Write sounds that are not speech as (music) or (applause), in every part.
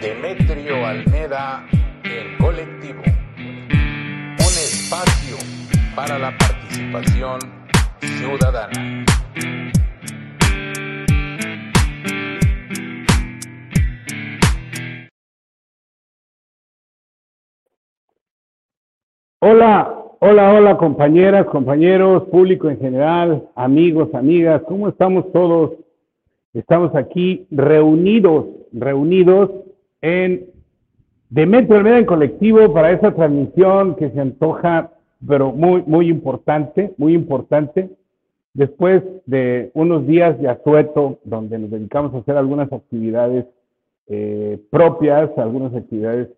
Demetrio Almeda, el colectivo. Un espacio para la participación ciudadana. Hola, hola, hola compañeras, compañeros, público en general, amigos, amigas, ¿cómo estamos todos? Estamos aquí reunidos, reunidos en Demetrio Almeda en colectivo para esa transmisión que se antoja, pero muy, muy importante, muy importante. Después de unos días de asueto, donde nos dedicamos a hacer algunas actividades eh, propias, algunas actividades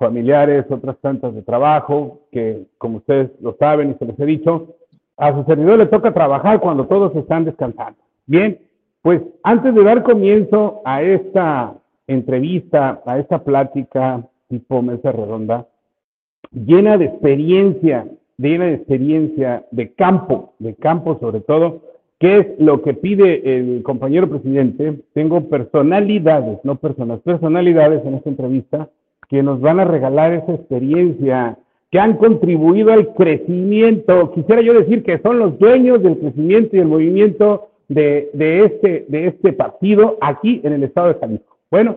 familiares, otras tantas de trabajo, que como ustedes lo saben y se les he dicho, a su servidor le toca trabajar cuando todos están descansando. Bien, pues antes de dar comienzo a esta entrevista, a esta plática tipo mesa redonda, llena de experiencia, llena de experiencia, de campo, de campo sobre todo, que es lo que pide el compañero presidente. Tengo personalidades, no personas, personalidades en esta entrevista que nos van a regalar esa experiencia, que han contribuido al crecimiento. Quisiera yo decir que son los dueños del crecimiento y el movimiento de, de, este, de este partido aquí en el estado de Jalisco. Bueno,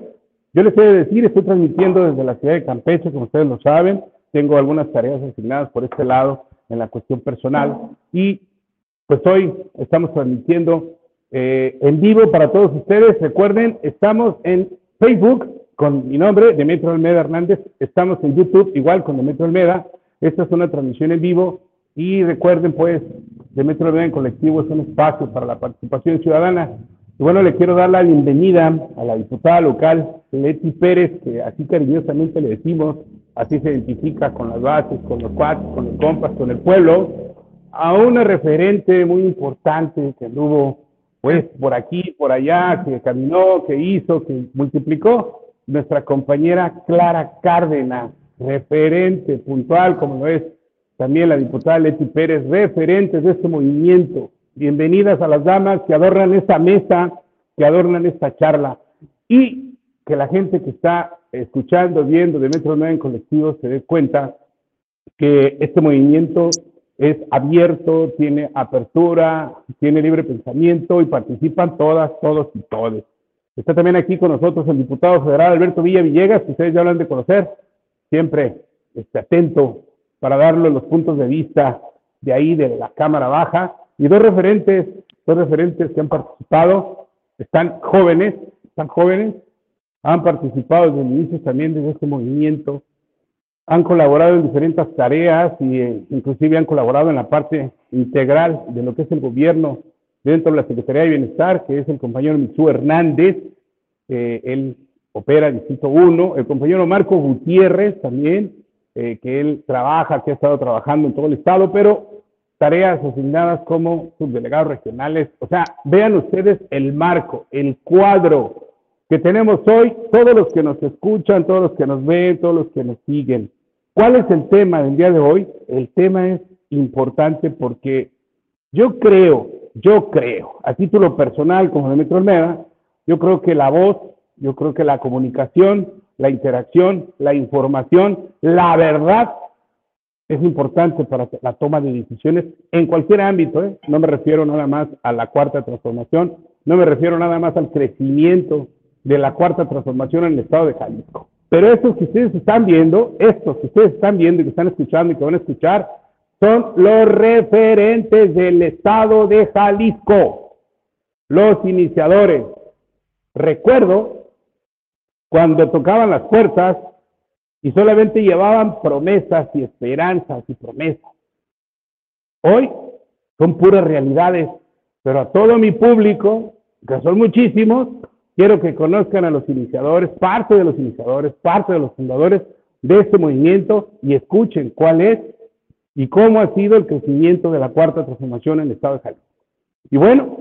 yo les he de decir, estoy transmitiendo desde la ciudad de Campeche, como ustedes lo saben. Tengo algunas tareas asignadas por este lado en la cuestión personal. Y pues hoy estamos transmitiendo eh, en vivo para todos ustedes. Recuerden, estamos en Facebook con mi nombre, Demetrio Almeda Hernández. Estamos en YouTube igual con Demetrio Almeda. Esta es una transmisión en vivo. Y recuerden, pues, Demetrio Almeda en colectivo es un espacio para la participación ciudadana. Y bueno, le quiero dar la bienvenida a la diputada local, Leti Pérez, que así cariñosamente le decimos, así se identifica con las bases, con los cuates, con los compas, con el pueblo, a una referente muy importante que anduvo, pues, por aquí, por allá, que caminó, que hizo, que multiplicó, nuestra compañera Clara Cárdenas, referente puntual, como lo es también la diputada Leti Pérez, referentes de este movimiento. Bienvenidas a las damas que adornan esta mesa, que adornan esta charla. Y que la gente que está escuchando, viendo de Metro 9 en colectivo se dé cuenta que este movimiento es abierto, tiene apertura, tiene libre pensamiento y participan todas, todos y todes. Está también aquí con nosotros el diputado federal Alberto Villa Villegas, que ustedes ya hablan de conocer, siempre esté atento para darle los puntos de vista de ahí, de la Cámara Baja, y dos referentes, dos referentes que han participado, están jóvenes, están jóvenes, han participado desde el inicio también de este movimiento, han colaborado en diferentes tareas y eh, inclusive han colaborado en la parte integral de lo que es el gobierno dentro de la Secretaría de Bienestar, que es el compañero Mitsu Hernández, eh, él opera en Distrito 1, el compañero Marco Gutiérrez también, eh, que él trabaja, que ha estado trabajando en todo el estado, pero tareas asignadas como subdelegados regionales. O sea, vean ustedes el marco, el cuadro que tenemos hoy, todos los que nos escuchan, todos los que nos ven, todos los que nos siguen. ¿Cuál es el tema del día de hoy? El tema es importante porque yo creo yo creo, a título personal como de Metro Almeda, yo creo que la voz, yo creo que la comunicación, la interacción, la información, la verdad es importante para la toma de decisiones en cualquier ámbito. ¿eh? No me refiero nada más a la cuarta transformación, no me refiero nada más al crecimiento de la cuarta transformación en el estado de Jalisco. Pero estos que ustedes están viendo, estos que ustedes están viendo y que están escuchando y que van a escuchar, son los referentes del estado de Jalisco, los iniciadores. Recuerdo cuando tocaban las puertas y solamente llevaban promesas y esperanzas y promesas. Hoy son puras realidades, pero a todo mi público, que son muchísimos, quiero que conozcan a los iniciadores, parte de los iniciadores, parte de los fundadores de este movimiento y escuchen cuál es y cómo ha sido el crecimiento de la cuarta transformación en el estado de Jalisco. Y bueno,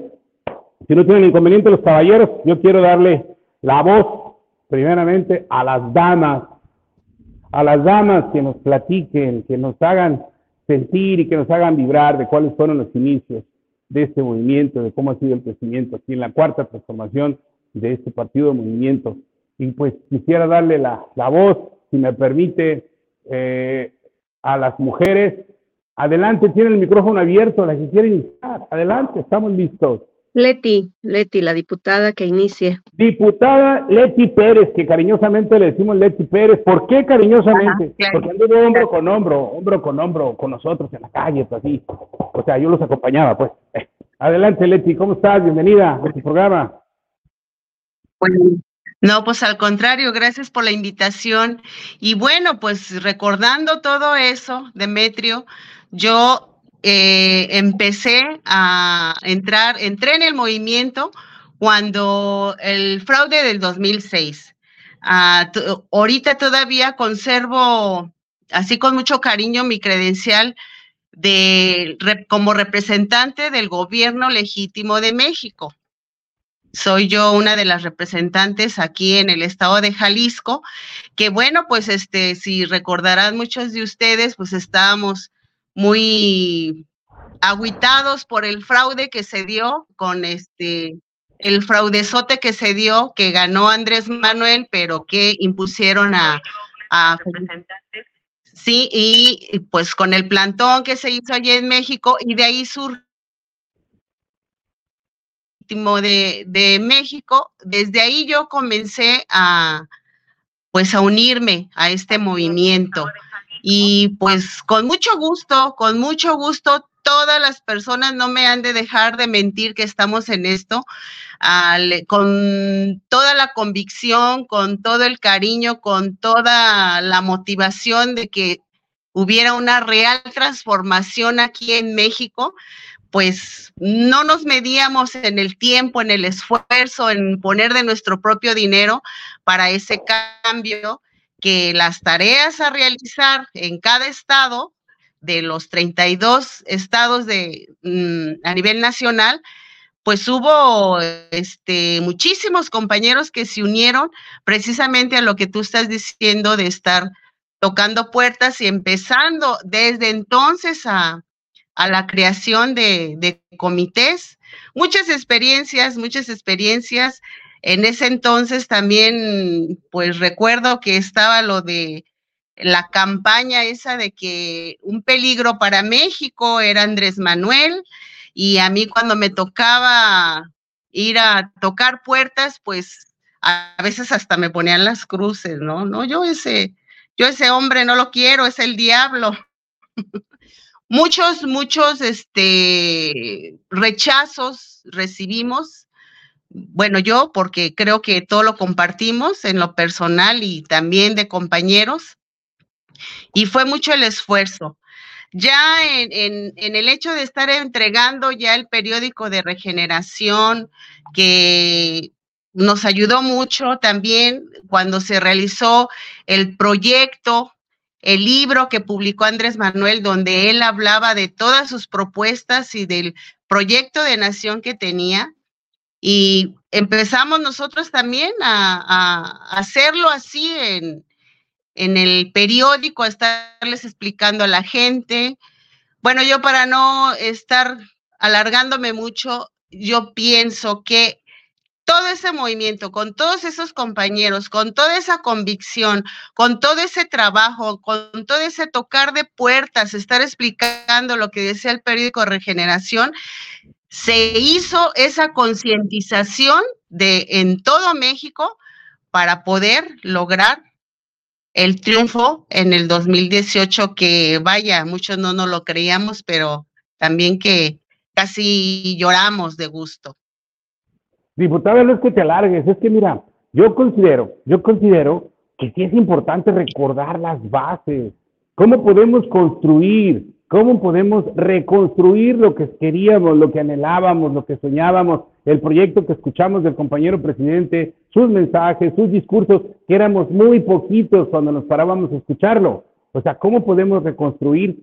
si no tienen inconveniente los caballeros, yo quiero darle la voz primeramente a las damas, a las damas que nos platiquen, que nos hagan sentir y que nos hagan vibrar de cuáles fueron los inicios de este movimiento, de cómo ha sido el crecimiento aquí en la cuarta transformación de este partido de movimiento. y pues quisiera darle la, la voz, si me permite, eh, a las mujeres. Adelante, tiene el micrófono abierto, la que quiere iniciar. Adelante, estamos listos. Leti, Leti, la diputada que inicie. Diputada Leti Pérez, que cariñosamente le decimos Leti Pérez. ¿Por qué cariñosamente? Porque anduvo hombro con hombro, hombro con hombro con nosotros en la calle, pues así. O sea, yo los acompañaba, pues. (laughs) Adelante, Leti, ¿cómo estás? Bienvenida a tu programa. Bueno, no, pues al contrario, gracias por la invitación. Y bueno, pues recordando todo eso, Demetrio, yo eh, empecé a entrar, entré en el movimiento cuando el fraude del 2006. Ah, ahorita todavía conservo, así con mucho cariño, mi credencial de, como representante del gobierno legítimo de México. Soy yo una de las representantes aquí en el estado de Jalisco, que bueno, pues este, si recordarán muchos de ustedes, pues estábamos muy aguitados por el fraude que se dio con este el fraudezote que se dio, que ganó Andrés Manuel, pero que impusieron a, a Sí, y pues con el plantón que se hizo allí en México, y de ahí surgió de, México, desde ahí yo comencé a pues a unirme a este movimiento. Y pues con mucho gusto, con mucho gusto, todas las personas no me han de dejar de mentir que estamos en esto, con toda la convicción, con todo el cariño, con toda la motivación de que hubiera una real transformación aquí en México, pues no nos medíamos en el tiempo, en el esfuerzo, en poner de nuestro propio dinero para ese cambio que las tareas a realizar en cada estado, de los 32 estados de, mm, a nivel nacional, pues hubo este, muchísimos compañeros que se unieron precisamente a lo que tú estás diciendo de estar tocando puertas y empezando desde entonces a, a la creación de, comités. Muchas experiencias, muchas experiencias en ese entonces también, pues recuerdo que estaba lo de la campaña esa de que un peligro para México era Andrés Manuel y a mí cuando me tocaba ir a tocar puertas, pues a veces hasta me ponían las cruces, ¿no? No, yo ese, yo ese hombre no lo quiero, es el diablo. (laughs) muchos, muchos, este, rechazos recibimos bueno, yo porque creo que todo lo compartimos en lo personal y también de compañeros, y fue mucho el esfuerzo. Ya en, el hecho de estar entregando ya el periódico de regeneración, que nos ayudó mucho también cuando se realizó el proyecto, el libro que publicó Andrés Manuel, donde él hablaba de todas sus propuestas y del proyecto de nación que tenía y empezamos nosotros también a, hacerlo así en, en el periódico, a estarles explicando a la gente. Bueno, yo para no estar alargándome mucho, yo pienso que todo ese movimiento, con todos esos compañeros, con toda esa convicción, con todo ese trabajo, con todo ese tocar de puertas, estar explicando lo que decía el periódico Regeneración, se hizo esa concientización de en todo México para poder lograr el triunfo en el 2018 que vaya, muchos no nos lo creíamos, pero también que casi lloramos de gusto. Diputada, no es que te alargues, es que mira, yo considero, yo considero que sí es importante recordar las bases, cómo podemos construir, ¿Cómo podemos reconstruir lo que queríamos, lo que anhelábamos, lo que soñábamos, el proyecto que escuchamos del compañero presidente, sus mensajes, sus discursos, que éramos muy poquitos cuando nos parábamos a escucharlo? O sea, ¿cómo podemos reconstruir,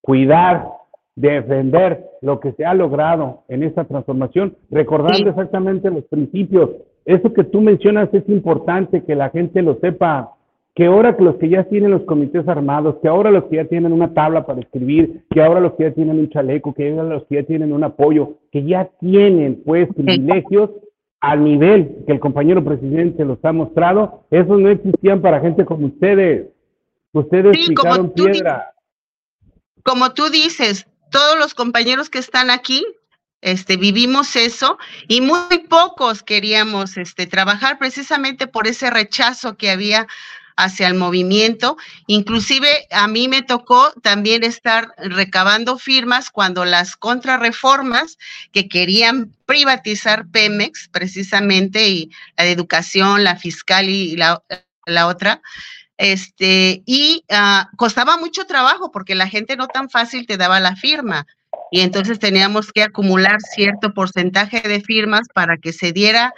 cuidar, defender lo que se ha logrado en esta transformación, recordando exactamente los principios? Eso que tú mencionas es importante que la gente lo sepa que ahora que los que ya tienen los comités armados, que ahora los que ya tienen una tabla para escribir, que ahora los que ya tienen un chaleco, que ahora los que ya tienen un apoyo, que ya tienen pues privilegios, al nivel que el compañero presidente los ha mostrado, esos no existían para gente como ustedes. Ustedes picaron piedra. Como tú dices, todos los compañeros que están aquí este, vivimos eso y muy pocos queríamos este, trabajar precisamente por ese rechazo que había hacia el movimiento. Inclusive a mí me tocó también estar recabando firmas cuando las contrarreformas que querían privatizar Pemex precisamente y la de educación, la fiscal y la, la otra, este, y uh, costaba mucho trabajo porque la gente no tan fácil te daba la firma. Y entonces teníamos que acumular cierto porcentaje de firmas para que se diera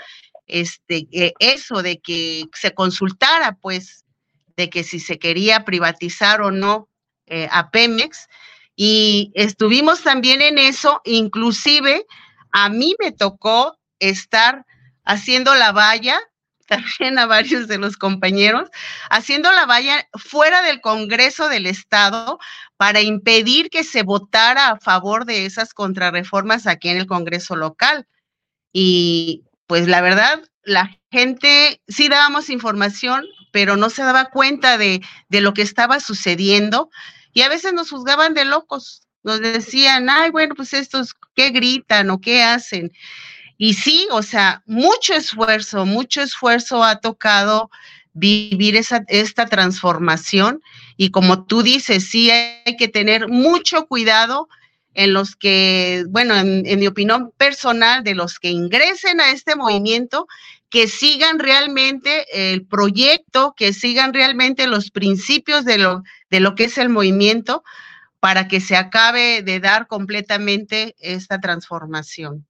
este, eh, eso de que se consultara, pues, de que si se quería privatizar o no eh, a Pemex. Y estuvimos también en eso, inclusive a mí me tocó estar haciendo la valla también a varios de los compañeros, haciendo la valla fuera del Congreso del Estado para impedir que se votara a favor de esas contrarreformas aquí en el Congreso local. Y pues la verdad, la gente sí dábamos información, pero no se daba cuenta de, de lo que estaba sucediendo y a veces nos juzgaban de locos. Nos decían, ay, bueno, pues estos, ¿qué gritan o qué hacen? Y sí, o sea, mucho esfuerzo, mucho esfuerzo ha tocado vivir esa, esta transformación y como tú dices, sí hay que tener mucho cuidado en los que, bueno, en, mi opinión personal, de los que ingresen a este movimiento, que sigan realmente el proyecto, que sigan realmente los principios de lo, de lo que es el movimiento para que se acabe de dar completamente esta transformación.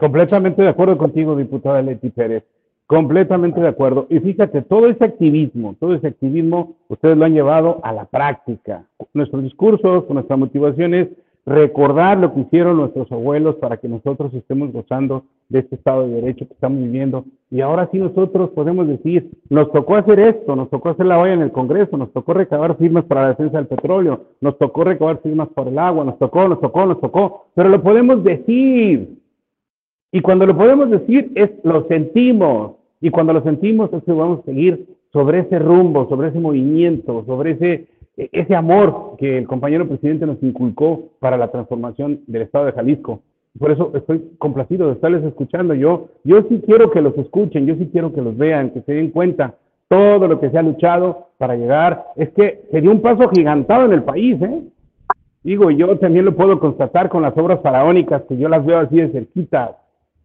Completamente de acuerdo contigo, diputada Leti Pérez. Completamente de acuerdo. Y fíjate, todo ese activismo, todo ese activismo, ustedes lo han llevado a la práctica. Nuestros discursos, nuestra motivación es recordar lo que hicieron nuestros abuelos para que nosotros estemos gozando de este Estado de Derecho que estamos viviendo. Y ahora sí nosotros podemos decir, nos tocó hacer esto, nos tocó hacer la valla en el Congreso, nos tocó recabar firmas para la defensa del petróleo, nos tocó recabar firmas por el agua, nos tocó, nos tocó, nos tocó, pero lo podemos decir, y cuando lo podemos decir, es lo sentimos. Y cuando lo sentimos, es que vamos a seguir sobre ese rumbo, sobre ese movimiento, sobre ese, e, ese amor que el compañero presidente nos inculcó para la transformación del Estado de Jalisco. Por eso estoy complacido de estarles escuchando. Yo, yo sí quiero que los escuchen, yo sí quiero que los vean, que se den cuenta todo lo que se ha luchado para llegar. Es que se dio un paso gigantado en el país, ¿eh? Digo, yo también lo puedo constatar con las obras faraónicas, que yo las veo así de cerquita,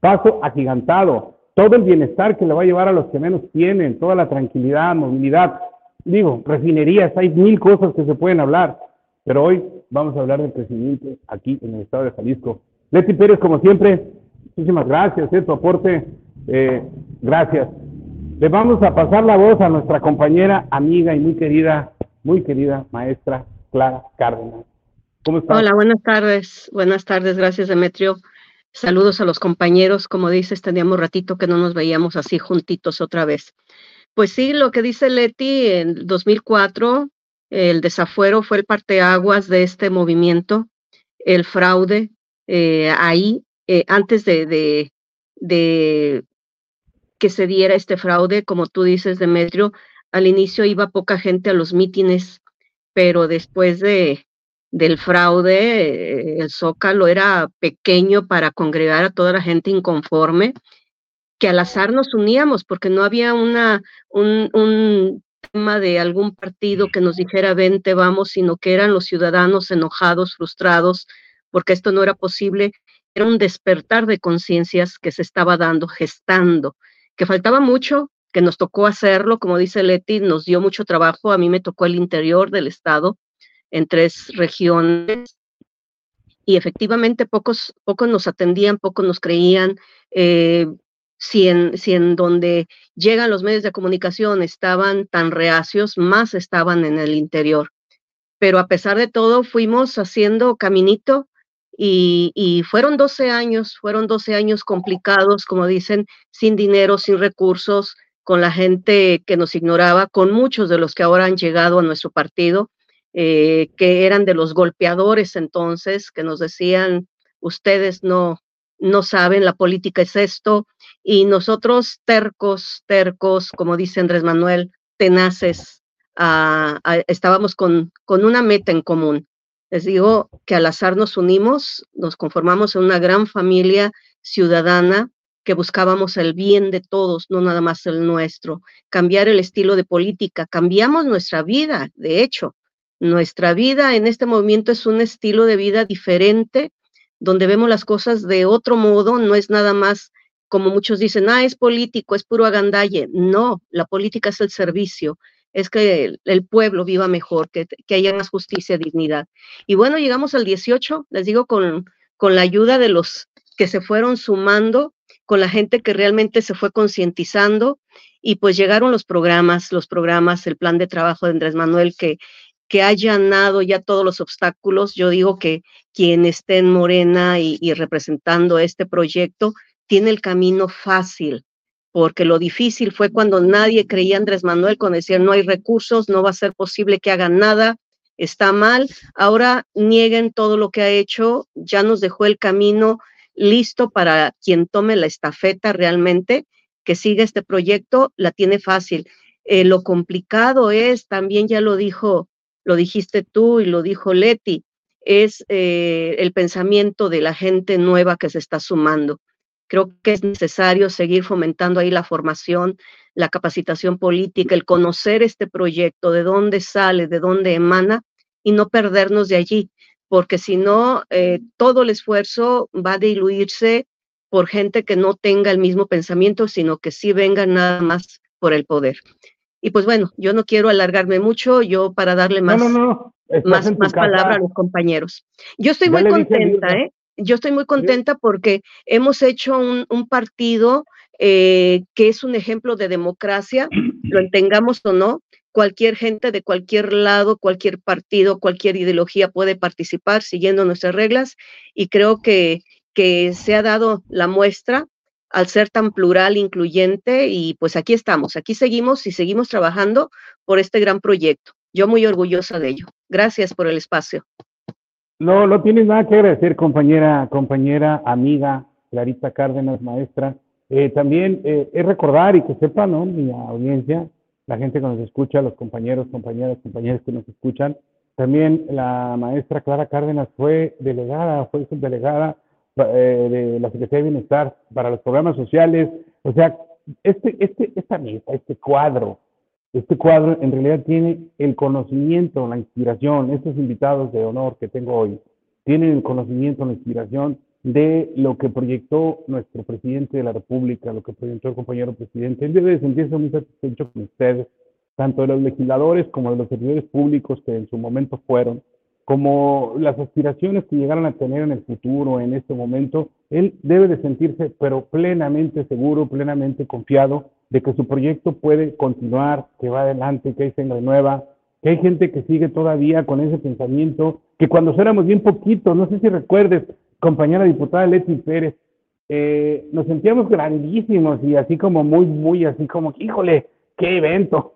paso agigantado, todo el bienestar que le va a llevar a los que menos tienen, toda la tranquilidad, movilidad. Digo, refinerías, hay mil cosas que se pueden hablar, pero hoy vamos a hablar del crecimiento aquí en el estado de Jalisco. Leti Pérez, como siempre, muchísimas gracias, ¿eh? tu aporte, eh, gracias. Le vamos a pasar la voz a nuestra compañera, amiga y muy querida, muy querida maestra Clara Cárdenas. ¿Cómo estás? Hola, buenas tardes. Buenas tardes, gracias Demetrio. Saludos a los compañeros, como dices, teníamos ratito que no nos veíamos así juntitos otra vez. Pues sí, lo que dice Leti, en 2004 el desafuero fue el parteaguas de este movimiento, el fraude, eh, ahí, eh, antes de, de, de que se diera este fraude, como tú dices, Demetrio, al inicio iba poca gente a los mítines, pero después de, del fraude, el Zócalo era pequeño para congregar a toda la gente inconforme, que al azar nos uníamos porque no había una, un, un tema de algún partido que nos dijera vente, vamos, sino que eran los ciudadanos enojados, frustrados, porque esto no era posible. Era un despertar de conciencias que se estaba dando, gestando, que faltaba mucho, que nos tocó hacerlo, como dice Leti, nos dio mucho trabajo, a mí me tocó el interior del estado, en tres regiones y efectivamente pocos, pocos nos atendían, pocos nos creían. Eh, si, en, si en donde llegan los medios de comunicación estaban tan reacios, más estaban en el interior. Pero a pesar de todo, fuimos haciendo caminito y, y, fueron 12 años, fueron 12 años complicados, como dicen, sin dinero, sin recursos, con la gente que nos ignoraba, con muchos de los que ahora han llegado a nuestro partido eh, que eran de los golpeadores entonces, que nos decían, ustedes no, no saben, la política es esto, y nosotros tercos, tercos, como dice Andrés Manuel, tenaces, ah, ah, estábamos con, con una meta en común. Les digo que al azar nos unimos, nos conformamos en una gran familia ciudadana que buscábamos el bien de todos, no nada más el nuestro, cambiar el estilo de política, cambiamos nuestra vida, de hecho, nuestra vida en este movimiento es un estilo de vida diferente, donde vemos las cosas de otro modo, no es nada más como muchos dicen, ah, es político, es puro agandalle. No, la política es el servicio, es que el, pueblo viva mejor, que, que, haya más justicia, dignidad. Y bueno, llegamos al 18, les digo, con, con la ayuda de los que se fueron sumando, con la gente que realmente se fue concientizando, y pues llegaron los programas, los programas, el plan de trabajo de Andrés Manuel que que ha allanado ya todos los obstáculos. Yo digo que quien esté en Morena y, representando este proyecto tiene el camino fácil, porque lo difícil fue cuando nadie creía Andrés Manuel, cuando decían no hay recursos, no va a ser posible que hagan nada, está mal. Ahora nieguen todo lo que ha hecho, ya nos dejó el camino listo para quien tome la estafeta realmente, que siga este proyecto, la tiene fácil. Eh, lo complicado es, también ya lo dijo lo dijiste tú y lo dijo Leti, es eh, el pensamiento de la gente nueva que se está sumando. Creo que es necesario seguir fomentando ahí la formación, la capacitación política, el conocer este proyecto, de dónde sale, de dónde emana y no perdernos de allí, porque si no, eh, todo el esfuerzo va a diluirse por gente que no tenga el mismo pensamiento, sino que sí venga nada más por el poder. Y pues bueno, yo no quiero alargarme mucho, yo para darle más, más, más palabra a los compañeros. Yo estoy muy contenta, ¿eh? Yo estoy muy contenta porque hemos hecho un, un partido eh, que es un ejemplo de democracia, (clears throat) lo entendamos o no, cualquier gente de cualquier lado, cualquier partido, cualquier ideología puede participar siguiendo nuestras reglas y creo que, que se ha dado la muestra al ser tan plural, incluyente, y pues aquí estamos, aquí seguimos y seguimos trabajando por este gran proyecto. Yo muy orgullosa de ello. Gracias por el espacio. No, no tienes nada que agradecer, compañera, compañera, amiga, Clarita Cárdenas, maestra. Eh, también eh, es recordar y que sepa, ¿no? Mi audiencia, la gente que nos escucha, los compañeros, compañeras, compañeras que nos escuchan. También la maestra Clara Cárdenas fue delegada, fue subdelegada eh, de la Secretaría de Bienestar para los programas sociales. O sea, este, este, esta mesa, este cuadro, este cuadro en realidad tiene el conocimiento, la inspiración, estos invitados de honor que tengo hoy, tienen el conocimiento, la inspiración de lo que proyectó nuestro presidente de la República, lo que proyectó el compañero presidente. Él debe sentirse muy satisfecho con ustedes, tanto de los legisladores como de los servidores públicos que en su momento fueron como las aspiraciones que llegaran a tener en el futuro, en este momento, él debe de sentirse, pero plenamente seguro, plenamente confiado de que su proyecto puede continuar, que va adelante, que hay sangre nueva, que hay gente que sigue todavía con ese pensamiento, que cuando éramos bien poquitos, no sé si recuerdes, compañera diputada Leti Pérez, eh, nos sentíamos grandísimos y así como muy, muy, así como, híjole, qué evento.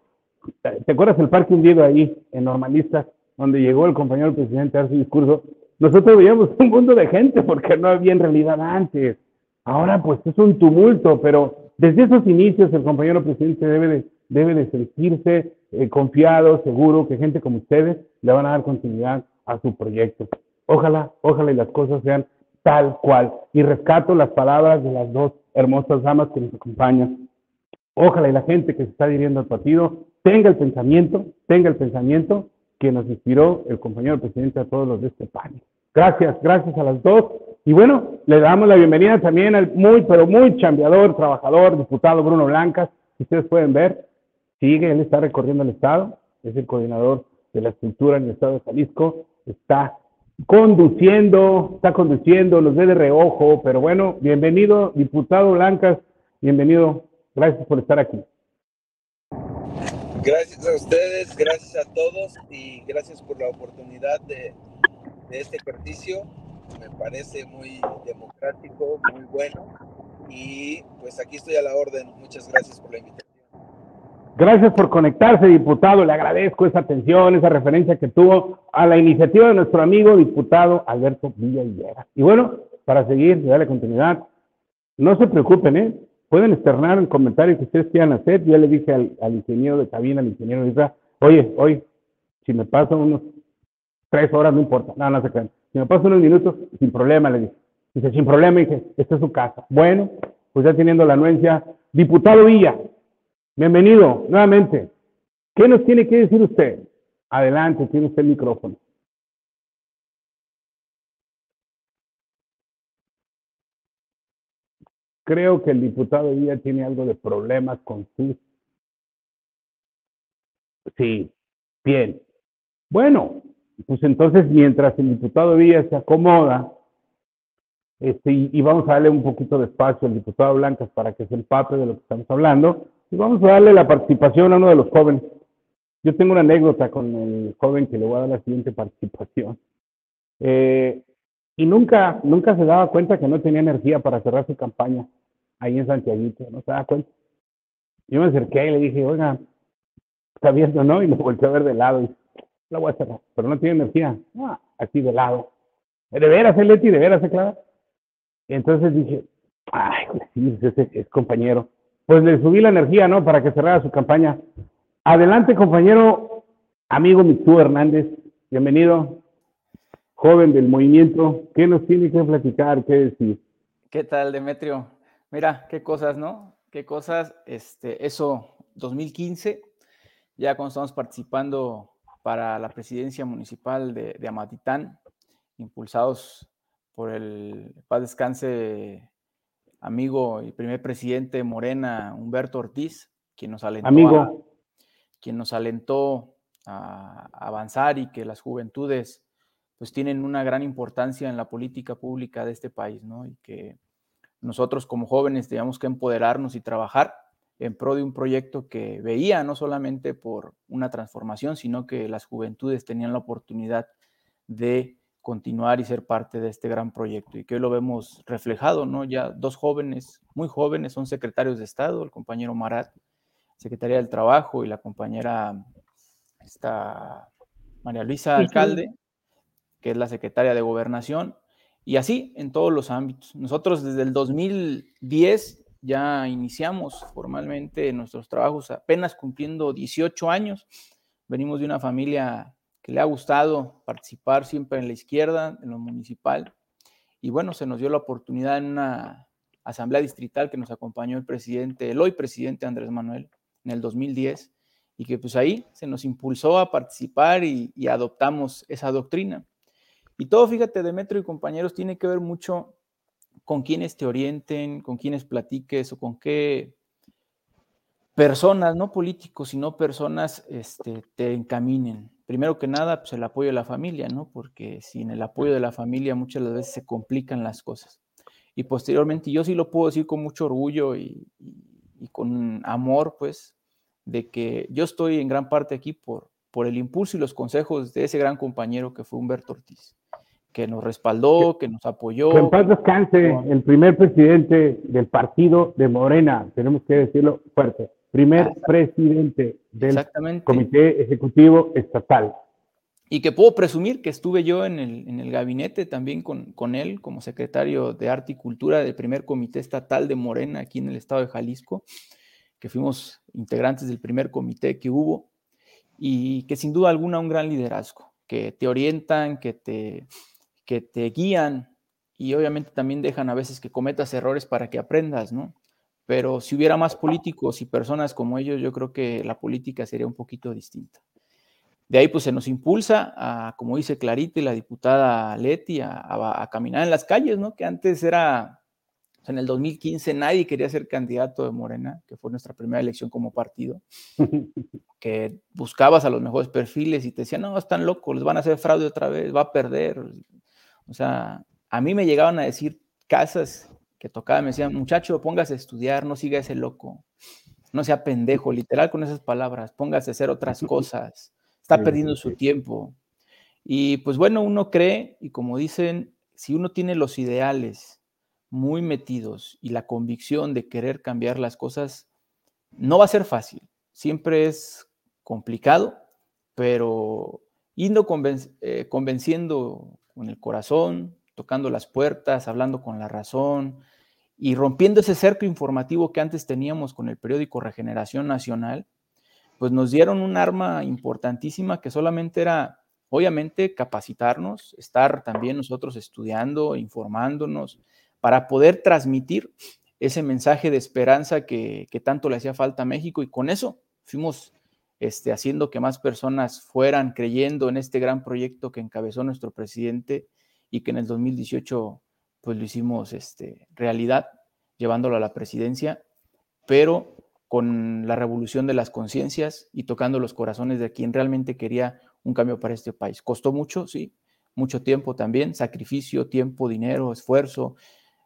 ¿Te acuerdas el parque hundido ahí, en Normalistas? Donde llegó el compañero presidente a dar su discurso, nosotros veíamos un mundo de gente porque no había en realidad antes. Ahora pues es un tumulto, pero desde esos inicios el compañero presidente debe de, debe de sentirse eh, confiado, seguro que gente como ustedes le van a dar continuidad a su proyecto. Ojalá, ojalá y las cosas sean tal cual. Y rescato las palabras de las dos hermosas damas que nos acompañan. Ojalá y la gente que se está dirigiendo al partido tenga el pensamiento, tenga el pensamiento que nos inspiró el compañero presidente a todos los de este panel. Gracias, gracias a las dos. Y bueno, le damos la bienvenida también al muy, pero muy chambeador, trabajador, diputado Bruno Blancas. Ustedes pueden ver, sigue, él está recorriendo el Estado, es el coordinador de la estructura en el Estado de Jalisco, está conduciendo, está conduciendo, los ve de reojo, pero bueno, bienvenido, diputado Blancas, bienvenido, gracias por estar aquí. Gracias a ustedes, gracias a todos y gracias por la oportunidad de, este ejercicio. Me parece muy democrático, muy bueno y pues aquí estoy a la orden. Muchas gracias por la invitación. Gracias por conectarse, diputado. Le agradezco esa atención, esa referencia que tuvo a la iniciativa de nuestro amigo diputado Alberto Villa Y bueno, para seguir, darle continuidad. No se preocupen, ¿eh? Pueden externar en comentarios que ustedes quieran hacer. Ya le dije al, ingeniero de cabina, al ingeniero de oye, oye, si me paso unos tres horas, no importa, nada, no se crean. Si me paso unos minutos, sin problema, le dije. Dice, sin problema, dije, esta es su casa. Bueno, pues ya teniendo la anuencia, diputado Villa, bienvenido nuevamente. ¿Qué nos tiene que decir usted? Adelante, tiene usted el micrófono. Creo que el diputado Villa tiene algo de problemas con sus... Sí, bien. Bueno, pues entonces mientras el diputado Villa se acomoda, este, y, vamos a darle un poquito de espacio al diputado Blancas para que se empape de lo que estamos hablando, y vamos a darle la participación a uno de los jóvenes. Yo tengo una anécdota con el joven que le voy a dar la siguiente participación. Eh, y nunca, nunca se daba cuenta que no tenía energía para cerrar su campaña ahí en Santiago, no se daba cuenta. Yo me acerqué y le dije, oiga, está viendo, ¿no? Y lo volteé a ver de lado y la voy a cerrar, pero no tiene energía. Ah, aquí de lado. ¿De veras, eh, Leti? ¿De veras, eh, Clara? Y entonces dije, ay, sí, ese es compañero. Pues le subí la energía, ¿no? Para que cerrara su campaña. Adelante, compañero, amigo Mitsú Hernández, bienvenido, joven del movimiento. ¿Qué nos tiene que platicar? ¿Qué decir? ¿Qué tal, Demetrio? Mira, qué cosas, ¿no? Qué cosas, este, eso, 2015, ya cuando estamos participando para la presidencia municipal de, de Amatitán, impulsados por el paz descanse amigo y primer presidente Morena, Humberto Ortiz, quien nos alentó amigo quien nos alentó a avanzar y que las juventudes pues tienen una gran importancia en la política pública de este país, ¿no? Y que nosotros como jóvenes teníamos que empoderarnos y trabajar en pro de un proyecto que veía no solamente por una transformación, sino que las juventudes tenían la oportunidad de continuar y ser parte de este gran proyecto y que hoy lo vemos reflejado, ¿no? Ya dos jóvenes, muy jóvenes, son secretarios de Estado, el compañero Marat Secretaría del Trabajo y la compañera esta María Luisa Alcalde, que es la secretaria de Gobernación, y así en todos los ámbitos. Nosotros desde el 2010 ya iniciamos formalmente nuestros trabajos, apenas cumpliendo 18 años. Venimos de una familia que le ha gustado participar siempre en la izquierda, en lo municipal. Y bueno, se nos dio la oportunidad en una asamblea distrital que nos acompañó el presidente, el hoy presidente Andrés Manuel, en el 2010 y que pues ahí se nos impulsó a participar y, adoptamos esa doctrina. Y todo, fíjate, Demetrio y compañeros, tiene que ver mucho con quienes te orienten, con quienes platiques o con qué personas, no políticos, sino personas este, te encaminen. Primero que nada, pues el apoyo de la familia, ¿no? Porque sin el apoyo de la familia muchas veces se complican las cosas. Y posteriormente, yo sí lo puedo decir con mucho orgullo y, y con amor, pues, de que yo estoy en gran parte aquí por, por el impulso y los consejos de ese gran compañero que fue Humberto Ortiz, que nos respaldó, que nos apoyó. en paz descanse, el primer presidente del partido de Morena, tenemos que decirlo fuerte, primer presidente del Comité Ejecutivo Estatal. Y que puedo presumir que estuve yo en el, gabinete también con, con, él como secretario de Arte y Cultura del primer comité estatal de Morena aquí en el estado de Jalisco, que fuimos integrantes del primer comité que hubo y que sin duda alguna un gran liderazgo, que te orientan, que te, que te guían y obviamente también dejan a veces que cometas errores para que aprendas, ¿no? Pero si hubiera más políticos y personas como ellos, yo creo que la política sería un poquito distinta. De ahí pues se nos impulsa a, como dice Clarita y la diputada Leti, a, caminar en las calles, ¿no? Que antes era, en el 2015 nadie quería ser candidato de Morena, que fue nuestra primera elección como partido, (laughs) que buscabas a los mejores perfiles y te decían, no, están locos, les van a hacer fraude otra vez, va a perder. O sea, a mí me llegaban a decir casas que tocaban, me decían, muchacho, póngase a estudiar, no siga ese loco, no sea pendejo, literal con esas palabras, póngase a hacer otras (laughs) cosas está perdiendo su tiempo. Y pues bueno, uno cree, y como dicen, si uno tiene los ideales muy metidos y la convicción de querer cambiar las cosas, no va a ser fácil. Siempre es complicado, pero yendo eh, convenciendo con el corazón, tocando las puertas, hablando con la razón y rompiendo ese cerco informativo que antes teníamos con el periódico Regeneración Nacional, pues nos dieron un arma importantísima que solamente era, obviamente, capacitarnos, estar también nosotros estudiando, informándonos, para poder transmitir ese mensaje de esperanza que, tanto le hacía falta a México y con eso fuimos este, haciendo que más personas fueran creyendo en este gran proyecto que encabezó nuestro presidente y que en el 2018 pues lo hicimos este, realidad, llevándolo a la presidencia, pero con la revolución de las conciencias y tocando los corazones de quien realmente quería un cambio para este país. Costó mucho, sí, mucho tiempo también, sacrificio, tiempo, dinero, esfuerzo,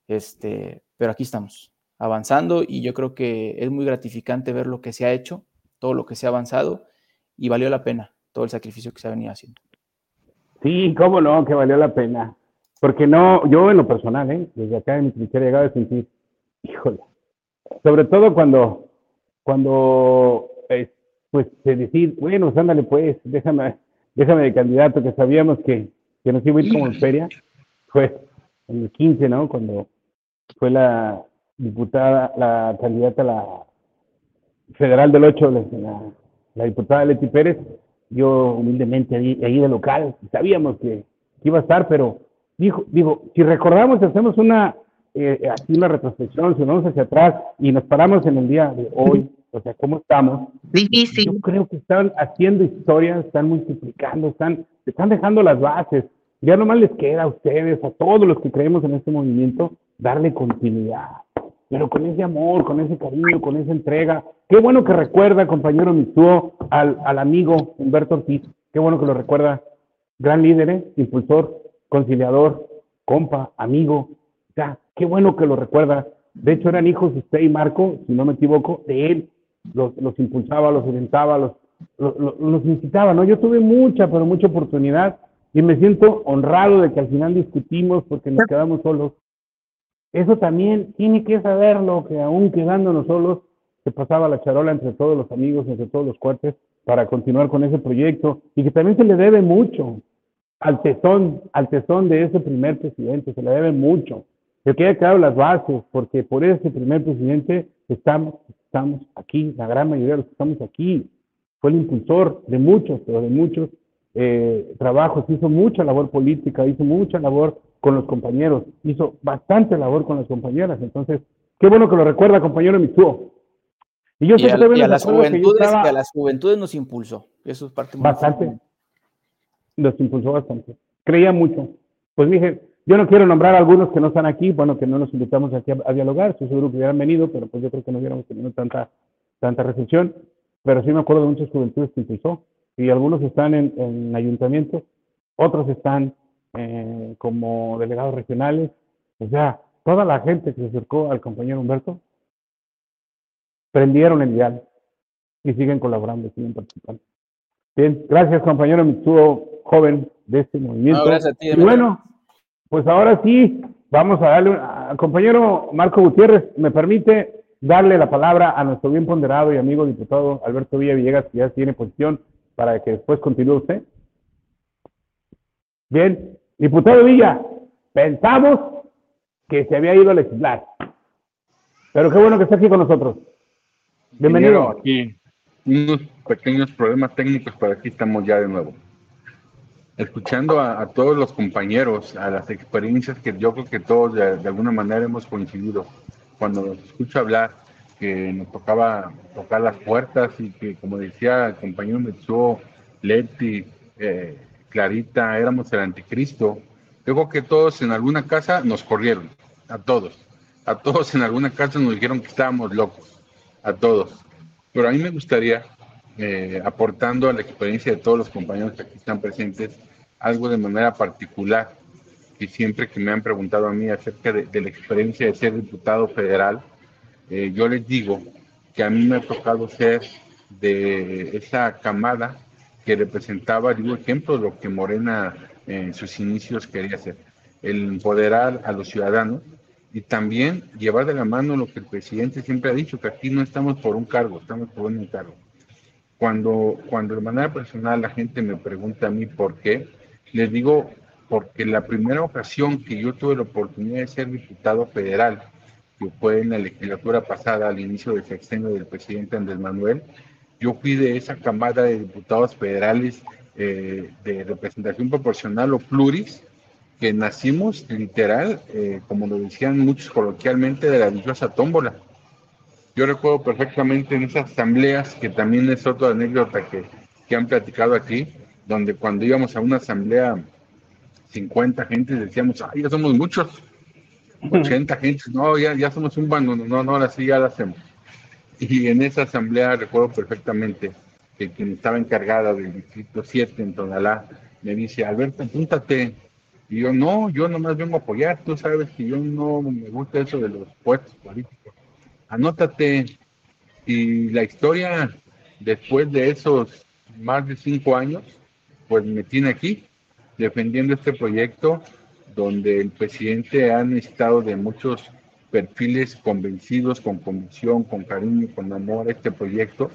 este, pero aquí estamos, avanzando y yo creo que es muy gratificante ver lo que se ha hecho, todo lo que se ha avanzado y valió la pena todo el sacrificio que se ha venido haciendo. Sí, cómo no, que valió la pena. Porque no, yo en lo personal, ¿eh? desde acá en mi trinchera he llegado a sentir, híjole, sobre todo cuando, cuando, eh, pues, de decir, bueno, pues, ándale pues, déjame, déjame de candidato, que sabíamos que, que nos iba a ir como en feria, fue en el 15, ¿no? Cuando fue la diputada, la candidata a la federal del 8, la, la diputada Leti Pérez, yo humildemente ahí, ahí de local, sabíamos que, iba a estar, pero dijo, digo, si recordamos, hacemos una, eh, así una retrospección, si vamos hacia atrás y nos paramos en el día de hoy, o sea, ¿cómo estamos? Difícil. Yo creo que están haciendo historias, están multiplicando, están, están dejando las bases. Ya nomás les queda a ustedes, a todos los que creemos en este movimiento, darle continuidad. Pero con ese amor, con ese cariño, con esa entrega. Qué bueno que recuerda, compañero Mitsuo, al, al amigo Humberto Ortiz. Qué bueno que lo recuerda. Gran líder, ¿eh? impulsor, conciliador, compa, amigo. Ya, qué bueno que lo recuerda. De hecho, eran hijos usted y Marco, si no me equivoco, de él. Los, impulsaba, los orientaba, los, los, los incitaba, ¿no? Yo tuve mucha, pero mucha oportunidad y me siento honrado de que al final discutimos porque nos quedamos solos. Eso también tiene que saberlo, que aún quedándonos solos, se pasaba la charola entre todos los amigos, entre todos los cuates, para continuar con ese proyecto, y que también se le debe mucho al tesón, al tesón de ese primer presidente, se le debe mucho. Que quede claro las bases, porque por ese primer presidente estamos, estamos aquí, la gran mayoría de los que estamos aquí. Fue el impulsor de muchos, pero de muchos eh, trabajos, hizo mucha labor política, hizo mucha labor con los compañeros, hizo bastante labor con las compañeras. Entonces, qué bueno que lo recuerda, compañero Mitsuo. Y yo sé que a, las juventudes, a las juventudes nos impulsó. Eso es parte muy Bastante. Los impulsó bastante. Creía mucho. Pues dije, yo no quiero nombrar a algunos que no están aquí, bueno, que no nos invitamos aquí a, dialogar, estoy seguro que hubieran venido, pero pues yo creo que no hubiéramos tenido tanta, tanta recepción. Pero sí me acuerdo de muchas juventudes que impulsó y algunos están en, en ayuntamientos, otros están eh, como delegados regionales, o sea, toda la gente que se acercó al compañero Humberto prendieron el dial y siguen colaborando, siguen participando. Bien, gracias compañero Mitsuo, joven de este movimiento. gracias a ti, y bueno, pues ahora sí, vamos a darle, al compañero Marco Gutiérrez, me permite darle la palabra a nuestro bien ponderado y amigo diputado Alberto Villa Villegas, que ya tiene posición para que después continúe usted. Bien, diputado Villa, pensamos que se había ido a legislar, pero qué bueno que está aquí con nosotros. Bienvenido. Aquí unos pequeños problemas técnicos, pero aquí estamos ya de nuevo. Escuchando a, todos los compañeros, a las experiencias que yo creo que todos de, alguna manera hemos coincidido, cuando los escucho hablar, que nos tocaba tocar las puertas y que, como decía el compañero Metsuo, Leti, eh, Clarita, éramos el anticristo. Yo que todos en alguna casa nos corrieron, a todos. A todos en alguna casa nos dijeron que estábamos locos, a todos. Pero a mí me gustaría, eh, aportando a la experiencia de todos los compañeros que aquí están presentes, algo de manera particular, y siempre que me han preguntado a mí acerca de la experiencia de ser diputado federal, eh, yo les digo que a mí me ha tocado ser de esa camada que representaba, digo ejemplo, lo que Morena en sus inicios quería hacer, el empoderar a los ciudadanos y también llevar de la mano lo que el presidente siempre ha dicho, que aquí no estamos por un cargo, estamos por un encargo. Cuando, cuando de manera personal la gente me pregunta a mí por qué, les digo porque la primera ocasión que yo tuve la oportunidad de ser diputado federal, que fue en la legislatura pasada, al inicio del sexenio del presidente Andrés Manuel, yo fui de esa camada de diputados federales eh, de representación proporcional o pluris, que nacimos literal, eh, como lo decían muchos coloquialmente, de la dichosa tómbola. Yo recuerdo perfectamente en esas asambleas, que también es otra anécdota que, que han platicado aquí, donde cuando íbamos a una asamblea 50 gentes decíamos, ay, ya somos muchos, (laughs) 80 gentes, no, ya, ya somos un bando, no, no, ahora sí ya lo hacemos. Y en esa asamblea recuerdo perfectamente que quien estaba encargada del distrito 7 en Tonalá me dice, Alberto, apúntate. Y yo, no, yo nomás vengo a apoyar, tú sabes que yo no me gusta eso de los puestos políticos. Anótate. Y la historia, después de esos más de cinco años, pues me tiene aquí defendiendo este proyecto donde el presidente ha necesitado de muchos perfiles convencidos, con convicción, con cariño, con amor a este proyecto,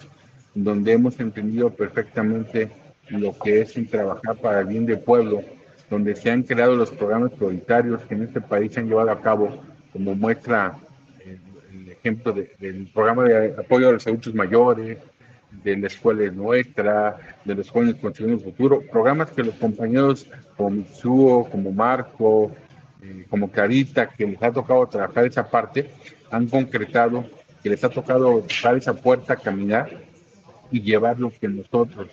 donde hemos entendido perfectamente lo que es trabajar para el bien del pueblo, donde se han creado los programas prioritarios que en este país se han llevado a cabo, como muestra el, el ejemplo de, del programa de apoyo a los adultos mayores, de la escuela nuestra, de los jóvenes construyendo el futuro, programas que los compañeros como Mitsuo, como Marco, eh, como Carita, que les ha tocado trabajar esa parte, han concretado, que les ha tocado dar esa puerta, caminar y llevar lo que nosotros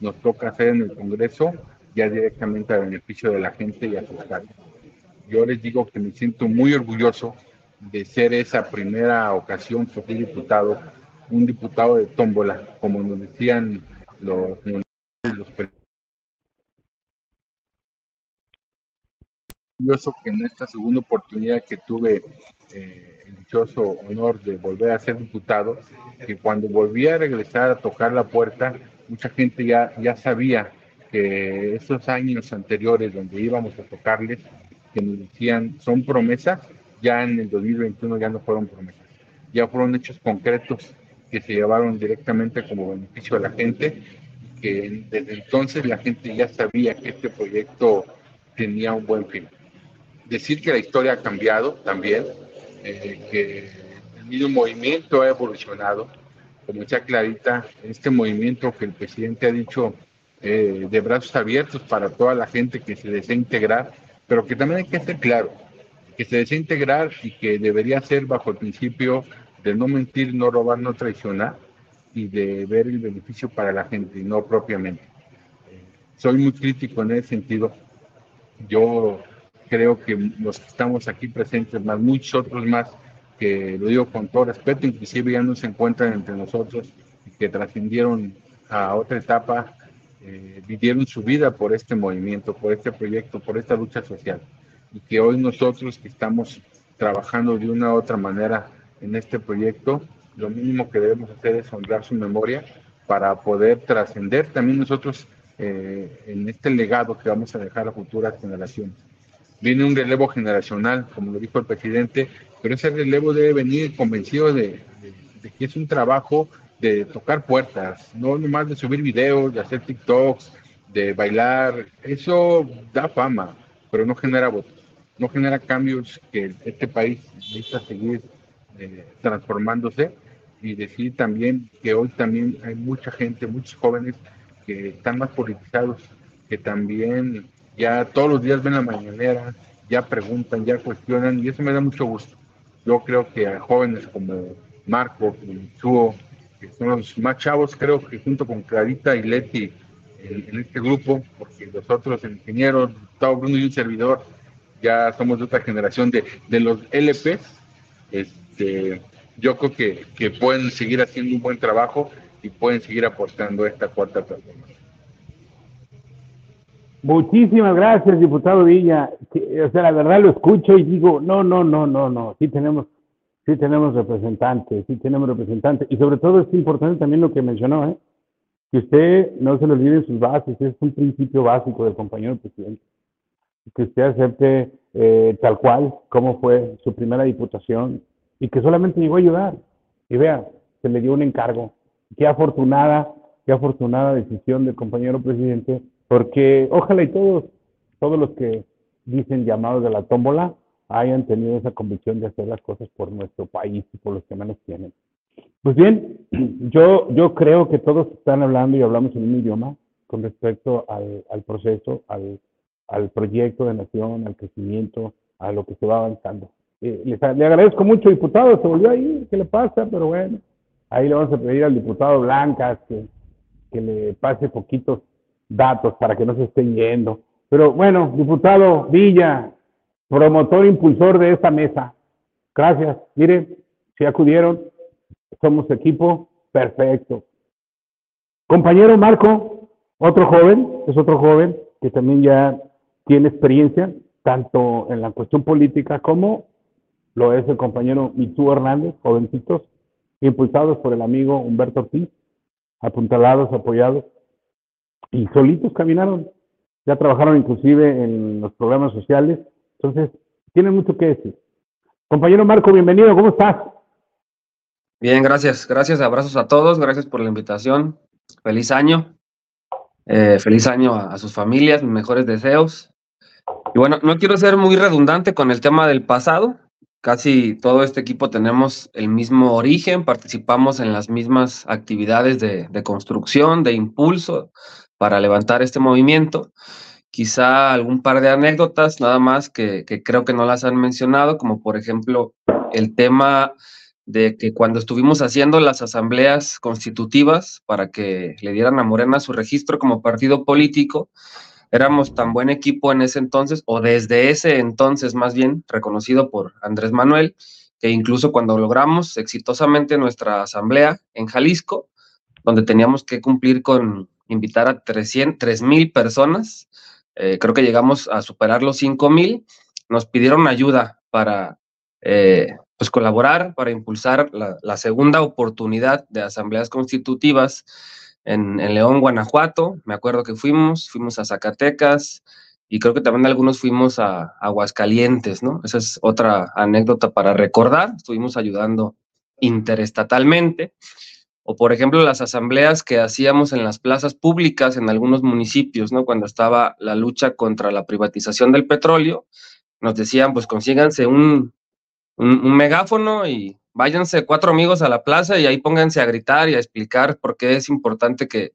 nos toca hacer en el Congreso ya directamente a beneficio de la gente y a sus casas. Yo les digo que me siento muy orgulloso de ser esa primera ocasión que fui diputado un diputado de tómbola, como nos decían los, los curioso que en esta segunda oportunidad que tuve eh, el dichoso honor de volver a ser diputado, que cuando volví a regresar a tocar la puerta, mucha gente ya, ya sabía que esos años anteriores donde íbamos a tocarles, que nos decían son promesas, ya en el 2021 ya no fueron promesas, ya fueron hechos concretos que se llevaron directamente como beneficio a la gente, que desde entonces la gente ya sabía que este proyecto tenía un buen fin. Decir que la historia ha cambiado también, eh, que el mismo movimiento ha evolucionado, como decía Clarita, este movimiento que el presidente ha dicho eh, de brazos abiertos para toda la gente que se desea integrar, pero que también hay que ser claro, que se desea integrar y que debería ser bajo el principio de no mentir, no robar, no traicionar y de ver el beneficio para la gente y no propiamente. Soy muy crítico en ese sentido. Yo creo que los que estamos aquí presentes, más muchos otros más, que lo digo con todo respeto, inclusive ya no se encuentran entre nosotros que trascendieron a otra etapa, eh, vivieron su vida por este movimiento, por este proyecto, por esta lucha social. Y que hoy nosotros que estamos trabajando de una u otra manera en este proyecto, lo mínimo que debemos hacer es honrar su memoria para poder trascender también nosotros eh, en este legado que vamos a dejar a futuras generaciones. Viene un relevo generacional, como lo dijo el presidente, pero ese relevo debe venir convencido de, de, que es un trabajo de tocar puertas, no nomás de subir videos, de hacer TikToks, de bailar. Eso da fama, pero no genera votos, no genera cambios que este país necesita seguir eh, transformándose y decir también que hoy también hay mucha gente, muchos jóvenes que están más politizados, que también ya todos los días ven la mañanera, ya preguntan, ya cuestionan y eso me da mucho gusto. Yo creo que a jóvenes como Marco, como que son los más chavos, creo que junto con Clarita y Leti en, este grupo, porque los otros ingenieros, Gustavo Bruno y un servidor, ya somos de otra generación de, de los LPs, este, yo creo que, que, pueden seguir haciendo un buen trabajo y pueden seguir aportando esta cuarta transformación. Muchísimas gracias, diputado Villa. O sea, la verdad lo escucho y digo, no, no, no, no, no, sí tenemos, sí tenemos representantes, sí tenemos representantes. Y sobre todo es importante también lo que mencionó, ¿eh? que usted no se lo olvide sus bases, es un principio básico del compañero presidente. Que usted acepte eh, tal cual como fue su primera diputación, y que solamente llegó a ayudar. Y vea, se le dio un encargo. Qué afortunada, qué afortunada decisión del compañero presidente, porque ojalá y todos todos los que dicen llamados de la tómbola hayan tenido esa convicción de hacer las cosas por nuestro país y por los que menos tienen. Pues bien, (clears throat) yo, yo creo que todos están hablando y hablamos en un idioma con respecto al, proceso, al, al, proyecto de nación, al crecimiento, a lo que se va avanzando. Eh, les, le agradezco mucho, diputado, se volvió ahí, ¿qué le pasa? Pero bueno, ahí le vamos a pedir al diputado Blancas que, que le pase poquitos datos para que no se estén yendo. Pero bueno, diputado Villa, promotor, impulsor de esta mesa, gracias. Mire, si acudieron, somos equipo perfecto. Compañero Marco, otro joven, es otro joven que también ya tiene experiencia, tanto en la cuestión política como lo es el compañero Mitú Hernández, jovencitos, impulsados por el amigo Humberto Ortiz, apuntalados, apoyados, y solitos caminaron. Ya trabajaron inclusive en los programas sociales, entonces tienen mucho que decir. Compañero Marco, bienvenido, ¿cómo estás? Bien, gracias. Gracias, abrazos a todos. Gracias por la invitación. Feliz año. Eh, feliz año a, sus familias, mis mejores deseos. Y bueno, no quiero ser muy redundante con el tema del pasado. Casi todo este equipo tenemos el mismo origen, participamos en las mismas actividades de, construcción, de impulso para levantar este movimiento. Quizá algún par de anécdotas, nada más que, creo que no las han mencionado, como por ejemplo el tema de que cuando estuvimos haciendo las asambleas constitutivas para que le dieran a Morena su registro como partido político, éramos tan buen equipo en ese entonces, o desde ese entonces más bien, reconocido por Andrés Manuel, que incluso cuando logramos exitosamente nuestra asamblea en Jalisco, donde teníamos que cumplir con invitar a 300, mil personas, eh, creo que llegamos a superar los 5 mil, nos pidieron ayuda para eh, pues colaborar para impulsar la, segunda oportunidad de asambleas constitutivas en, León, Guanajuato. Me acuerdo que fuimos, fuimos a Zacatecas y creo que también algunos fuimos a, Aguascalientes, ¿no? Esa es otra anécdota para recordar. Estuvimos ayudando interestatalmente. O, por ejemplo, las asambleas que hacíamos en las plazas públicas en algunos municipios, ¿no? Cuando estaba la lucha contra la privatización del petróleo, nos decían, pues consíganse un, un, megáfono y váyanse cuatro amigos a la plaza y ahí pónganse a gritar y a explicar por qué es importante que,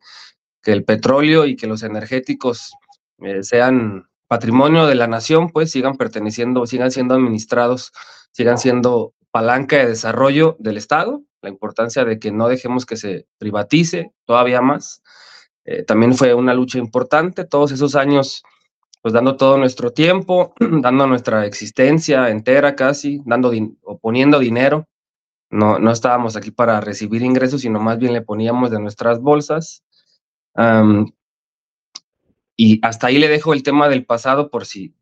el petróleo y que los energéticos eh, sean patrimonio de la nación, pues sigan perteneciendo, sigan siendo administrados, sigan siendo palanca de desarrollo del Estado, la importancia de que no dejemos que se privatice todavía más. Eh, también fue una lucha importante, todos esos años pues dando todo nuestro tiempo, (clears throat) dando nuestra existencia entera casi, dando o poniendo dinero. No, no estábamos aquí para recibir ingresos, sino más bien le poníamos de nuestras bolsas. y hasta ahí le dejo el tema del pasado por si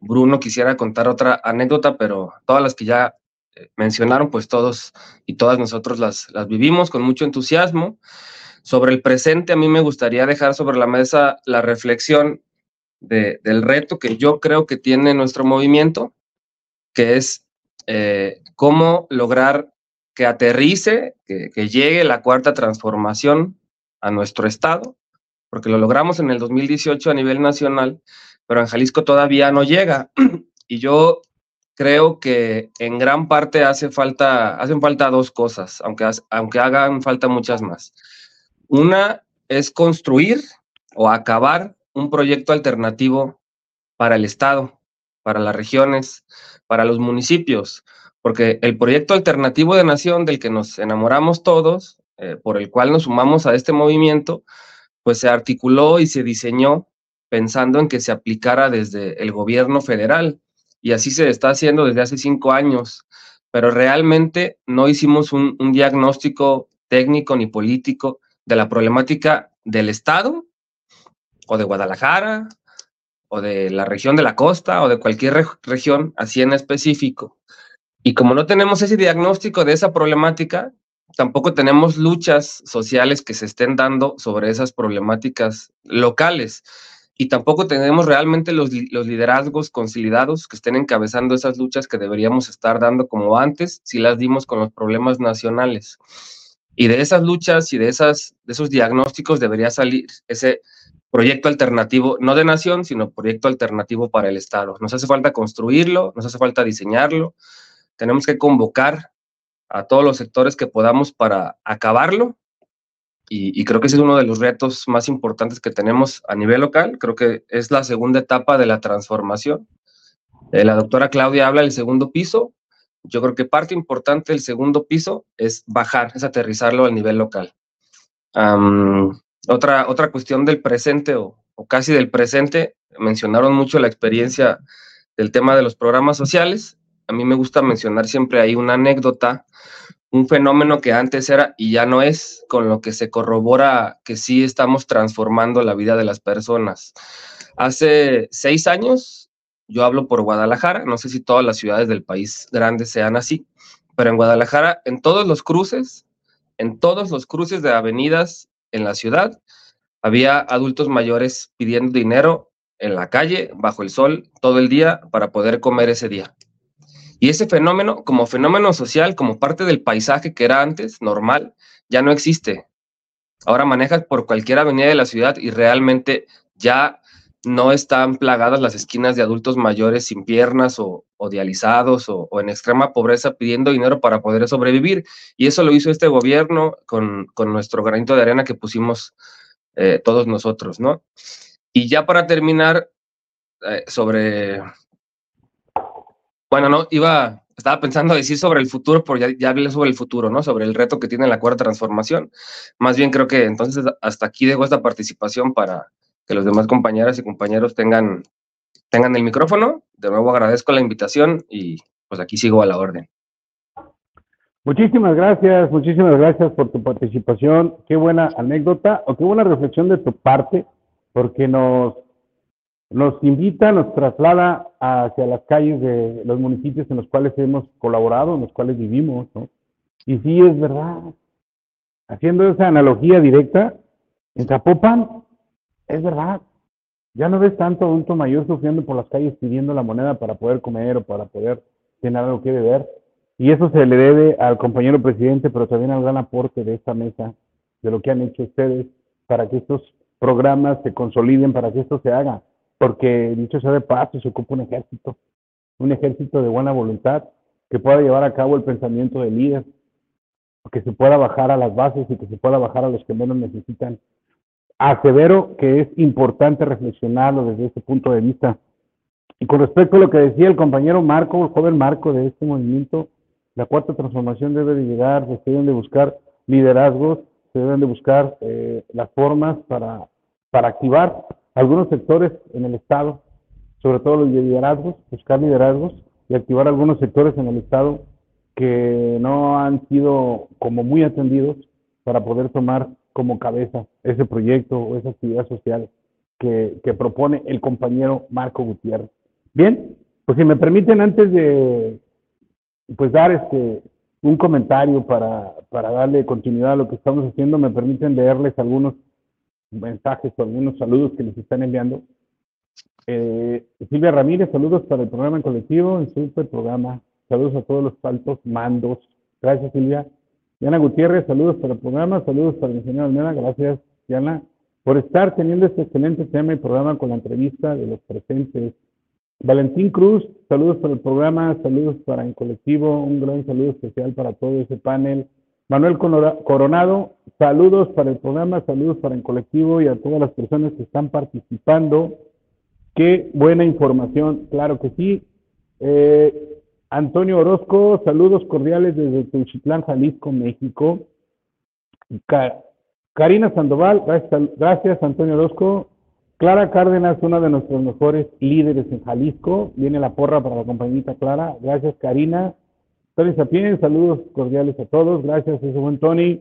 Bruno quisiera contar otra anécdota, pero todas las que ya mencionaron, pues todos y todas nosotros las, las vivimos con mucho entusiasmo. Sobre el presente, a mí me gustaría dejar sobre la mesa la reflexión del reto que yo creo que tiene nuestro movimiento, que es eh, cómo lograr que aterrice, que, llegue la cuarta transformación a nuestro estado, porque lo logramos en el 2018 a nivel nacional, pero en Jalisco todavía no llega. (clears throat) Y yo creo que en gran parte hace falta, hacen falta dos cosas, aunque, aunque hagan falta muchas más. Una es construir o acabar un proyecto alternativo para el Estado, para las regiones, para los municipios, porque el proyecto alternativo de nación del que nos enamoramos todos, eh, por el cual nos sumamos a este movimiento, pues se articuló y se diseñó pensando en que se aplicara desde el gobierno federal. Y así se está haciendo desde hace cinco años, pero realmente no hicimos un, diagnóstico técnico ni político de la problemática del Estado o de Guadalajara, o de la región de la costa, o de cualquier región, así en específico. Y como no tenemos ese diagnóstico de esa problemática, tampoco tenemos luchas sociales que se estén dando sobre esas problemáticas locales. Y tampoco tenemos realmente los, los liderazgos consolidados que estén encabezando esas luchas que deberíamos estar dando como antes, si las dimos con los problemas nacionales. Y de esas luchas y de, esas, de esos diagnósticos debería salir ese proyecto alternativo, no de nación, sino proyecto alternativo para el Estado. Nos hace falta construirlo, nos hace falta diseñarlo, tenemos que convocar a todos los sectores que podamos para acabarlo y, creo que ese es uno de los retos más importantes que tenemos a nivel local. Creo que es la segunda etapa de la transformación. Eh, la doctora Claudia habla del segundo piso. Yo creo que parte importante del segundo piso es bajar, es aterrizarlo al nivel local. otra, otra cuestión del presente o, o casi del presente, mencionaron mucho la experiencia del tema de los programas sociales. A mí me gusta mencionar siempre ahí una anécdota un fenómeno que antes era y ya no es, con lo que se corrobora que sí estamos transformando la vida de las personas. Hace seis años, yo hablo por Guadalajara, no sé si todas las ciudades del país grandes sean así, pero en Guadalajara, en todos los cruces, en todos los cruces de avenidas en la ciudad, había adultos mayores pidiendo dinero en la calle, bajo el sol, todo el día, para poder comer ese día. Y ese fenómeno, como fenómeno social, como parte del paisaje que era antes normal, ya no existe. Ahora manejas por cualquier avenida de la ciudad y realmente ya no están plagadas las esquinas de adultos mayores sin piernas o, dializados o, en extrema pobreza pidiendo dinero para poder sobrevivir. Y eso lo hizo este gobierno con, nuestro granito de arena que pusimos eh, todos nosotros, ¿no? Y ya para terminar, eh, sobre bueno, no, iba, estaba pensando decir sobre el futuro, porque ya, hablé sobre el futuro, ¿no? Sobre el reto que tiene la cuarta transformación. Más bien creo que entonces hasta aquí dejo esta participación para que los demás compañeras y compañeros tengan, tengan el micrófono. De nuevo agradezco la invitación y pues aquí sigo a la orden. Muchísimas gracias, muchísimas gracias por tu participación. Qué buena anécdota o qué buena reflexión de tu parte, porque nos nos invita, nos traslada hacia las calles de los municipios en los cuales hemos colaborado, en los cuales vivimos, ¿no? Y sí, es verdad. Haciendo esa analogía directa, en Zapopan, es verdad. Ya no ves tanto adulto mayor sufriendo por las calles pidiendo la moneda para poder comer o para poder tener algo que beber. Y eso se le debe al compañero presidente, pero también al gran aporte de esta mesa, de lo que han hecho ustedes para que estos programas se consoliden, para que esto se haga porque dicho sea de paso, se ocupa un ejército, un ejército de buena voluntad que pueda llevar a cabo el pensamiento del líder, que se pueda bajar a las bases y que se pueda bajar a los que menos necesitan. Asevero que es importante reflexionarlo desde este punto de vista. Y con respecto a lo que decía el compañero Marco, el joven Marco de este movimiento, la cuarta transformación debe de llegar, se deben de buscar liderazgos, se deben de buscar eh, las formas para, para activar algunos sectores en el Estado, sobre todo los liderazgos, buscar liderazgos y activar algunos sectores en el Estado que no han sido como muy atendidos para poder tomar como cabeza ese proyecto o esa actividad social que, que propone el compañero Marco Gutiérrez. Bien, pues si me permiten antes de pues dar este un comentario para, para darle continuidad a lo que estamos haciendo, me permiten leerles algunos mensajes o algunos saludos que nos están enviando. Eh, Silvia Ramírez, saludos para el programa colectivo, el super programa. Saludos a todos los altos mandos. Gracias, Silvia. Diana Gutiérrez, saludos para el programa, saludos para el ingeniero Almeda. Gracias, Diana, por estar teniendo este excelente tema y programa con la entrevista de los presentes. Valentín Cruz, saludos para el programa, saludos para el colectivo, un gran saludo especial para todo ese panel. Manuel Coronado, saludos para el programa, saludos para el colectivo y a todas las personas que están participando. Qué buena información, claro que sí. Eh, Antonio Orozco, saludos cordiales desde Teuchitlán, Jalisco, México. Karina Sandoval, gracias, gracias Antonio Orozco. Clara Cárdenas, una de nuestros mejores líderes en Jalisco. Viene la porra para la compañita Clara. Gracias, Karina. Tony Sapien, saludos cordiales a todos. Gracias, ese buen Tony.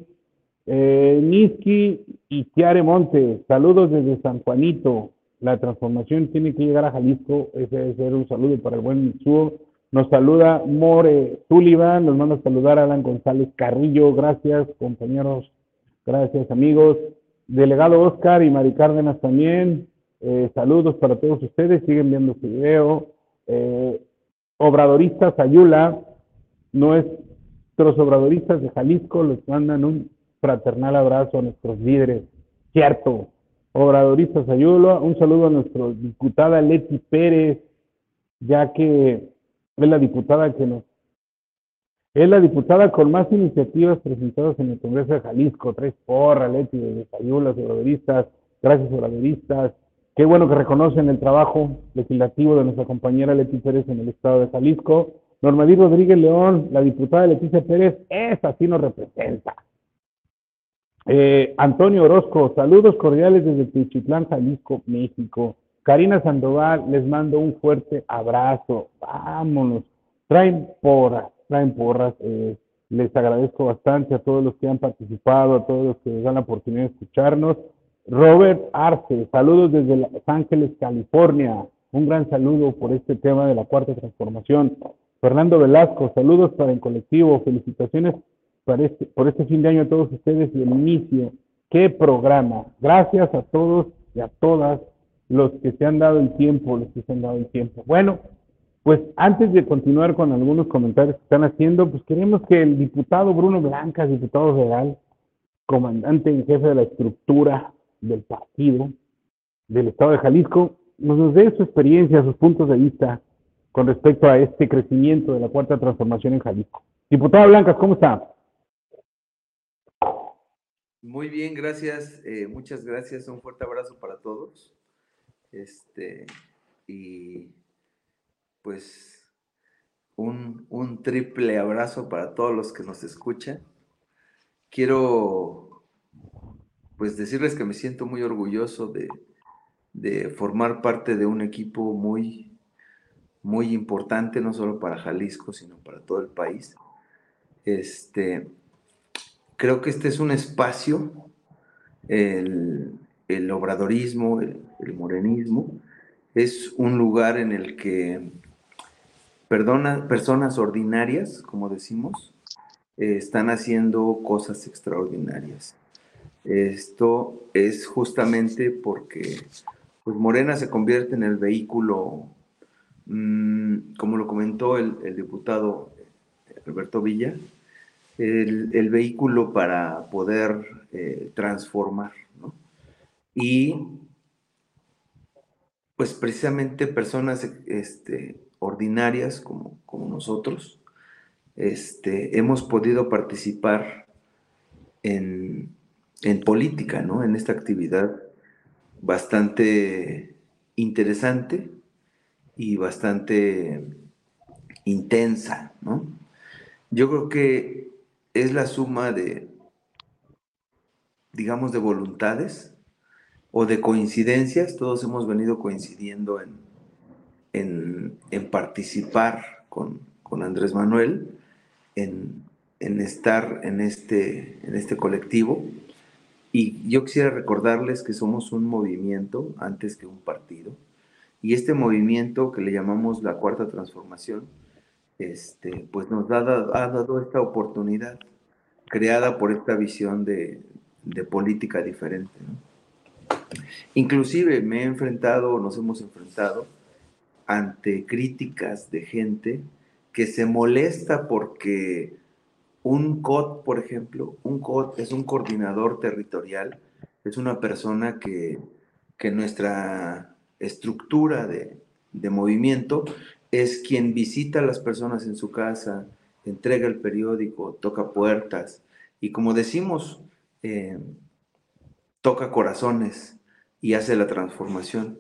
Eh, Niski y Tiare Monte, saludos desde San Juanito. La transformación tiene que llegar a Jalisco. Ese debe ser un saludo para el buen Mitsuo. Nos saluda More Sullivan, nos manda a saludar Alan González Carrillo. Gracias, compañeros. Gracias, amigos. Delegado Oscar y Mari Cárdenas también. Eh, saludos para todos ustedes. Siguen viendo este video. Eh, obradoristas Ayula, Nuestros obradoristas de Jalisco les mandan un fraternal abrazo a nuestros líderes. Cierto, obradoristas Ayulo. Un saludo a nuestra diputada Leti Pérez, ya que es la diputada que nos es la diputada con más iniciativas presentadas en el Congreso de Jalisco. Tres porra, Leti, de Desayulas, obradoristas. Gracias, obradoristas. Qué bueno que reconocen el trabajo legislativo de nuestra compañera Leti Pérez en el estado de Jalisco. Normalí Rodríguez León, la diputada Leticia Pérez, esa sí nos representa. Eh, Antonio Orozco, saludos cordiales desde Tichitlán, Jalisco, México. Karina Sandoval, les mando un fuerte abrazo. Vámonos. Traen porras, traen porras. Eh, les agradezco bastante a todos los que han participado, a todos los que dan la oportunidad de escucharnos. Robert Arce, saludos desde Los Ángeles, California. Un gran saludo por este tema de la cuarta transformación. Fernando Velasco, saludos para el colectivo. Felicitaciones este, por este fin de año a todos ustedes y el inicio. ¡Qué programa! Gracias a todos y a todas los que se han dado el tiempo, los que se han dado el tiempo. Bueno, pues antes de continuar con algunos comentarios que están haciendo, pues queremos que el diputado Bruno Blancas, diputado federal, comandante en jefe de la estructura del partido del Estado de Jalisco, nos dé su experiencia, sus puntos de vista con respecto a este crecimiento de la cuarta transformación en Jalisco. Diputada Blancas, ¿cómo está? Muy bien, gracias, eh, muchas gracias, un fuerte abrazo para todos. Este, y pues un, un triple abrazo para todos los que nos escuchan. Quiero pues decirles que me siento muy orgulloso de, formar parte de un equipo muy, muy importante, no solo para Jalisco, sino para todo el país. Este, creo que este es un espacio, el, obradorismo, el, morenismo, es un lugar en el que perdona, personas ordinarias, como decimos, eh, están haciendo cosas extraordinarias. Esto es justamente porque pues Morena se convierte en el vehículo, como lo comentó el, diputado Alberto Villa, el, vehículo para poder eh, transformar. Y pues precisamente personas este, ordinarias como, como nosotros, este, hemos podido participar en, en política, ¿no? En esta actividad bastante interesante y bastante intensa, ¿no? Yo creo que es la suma de, digamos, de voluntades o de coincidencias. Todos hemos venido coincidiendo en, en, participar con, con, Andrés Manuel, en, en estar en este, en este colectivo y yo quisiera recordarles que somos un movimiento antes que un partido. Y este movimiento que le llamamos la cuarta transformación, este, pues nos ha dado, esta oportunidad creada por esta visión de, política diferente. Inclusive me he enfrentado, nos hemos enfrentado ante críticas de gente que se molesta porque un COT, por ejemplo, un COT es un coordinador territorial, es una persona que, que nuestra estructura de, movimiento es quien visita a las personas en su casa, entrega el periódico, toca puertas y como decimos, eh, toca corazones y hace la transformación.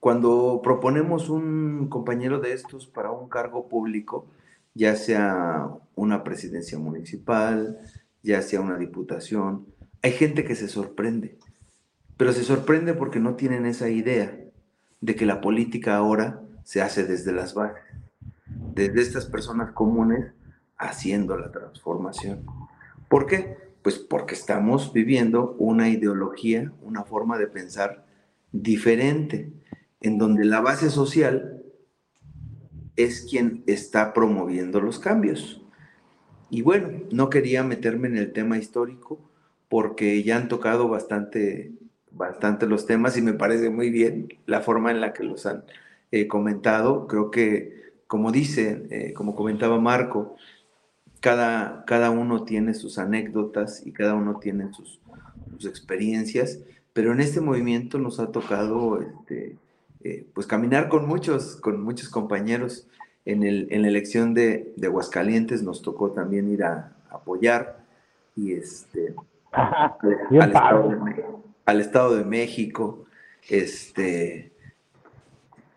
Cuando proponemos un compañero de estos para un cargo público, ya sea una presidencia municipal, ya sea una diputación. Hay gente que se sorprende, pero se sorprende porque no tienen esa idea de que la política ahora se hace desde las bases, desde estas personas comunes haciendo la transformación. ¿Por qué? Pues porque estamos viviendo una ideología, una forma de pensar diferente, en donde la base social es quien está promoviendo los cambios. Y bueno, no quería meterme en el tema histórico porque ya han tocado bastante, bastante los temas y me parece muy bien la forma en la que los han eh, comentado. Creo que, como dice, eh, como comentaba Marco, cada, cada uno tiene sus anécdotas y cada uno tiene sus, sus experiencias pero en este movimiento nos ha tocado este, eh, pues caminar con muchos, con muchos compañeros. En, el, en la elección de, de, Aguascalientes nos tocó también ir a, apoyar y este, (laughs) al, al, estado de, al, estado de, México. Este,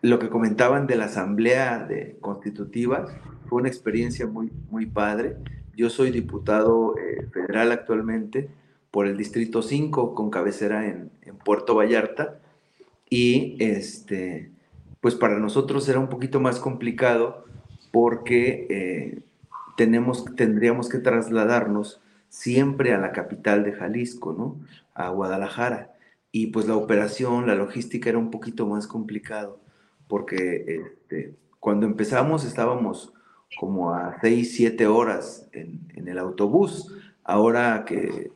lo que comentaban de la Asamblea de Constitutiva fue una experiencia muy, muy padre. Yo soy diputado eh, federal actualmente por el Distrito 5 con cabecera en, Puerto Vallarta y este, pues para nosotros era un poquito más complicado porque eh, tenemos, tendríamos que trasladarnos siempre a la capital de Jalisco, ¿no? A Guadalajara. Y pues la operación, la logística era un poquito más complicado porque este, cuando empezamos estábamos como a 6, 7 horas en, el autobús. Ahora que,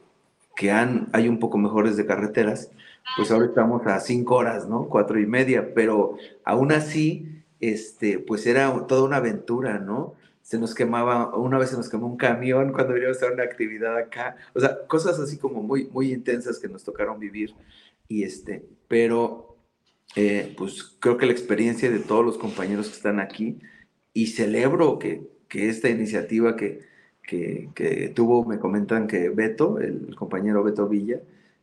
que han, hay un poco mejores de carreteras, pues ahora estamos a 5 horas, ¿no? Cuatro y media, pero aún así, este, pues era toda una aventura, ¿no? Se nos quemaba, una vez se nos quemó un camión (laughs) cuando veníamos a hacer una actividad acá, o sea, cosas así como muy, muy intensas que nos tocaron vivir, y este, pero eh, pues creo que la experiencia de todos los compañeros que están aquí, y celebro que, que esta iniciativa que, que, que, tuvo, me comentan que Beto, el compañero Beto Villa,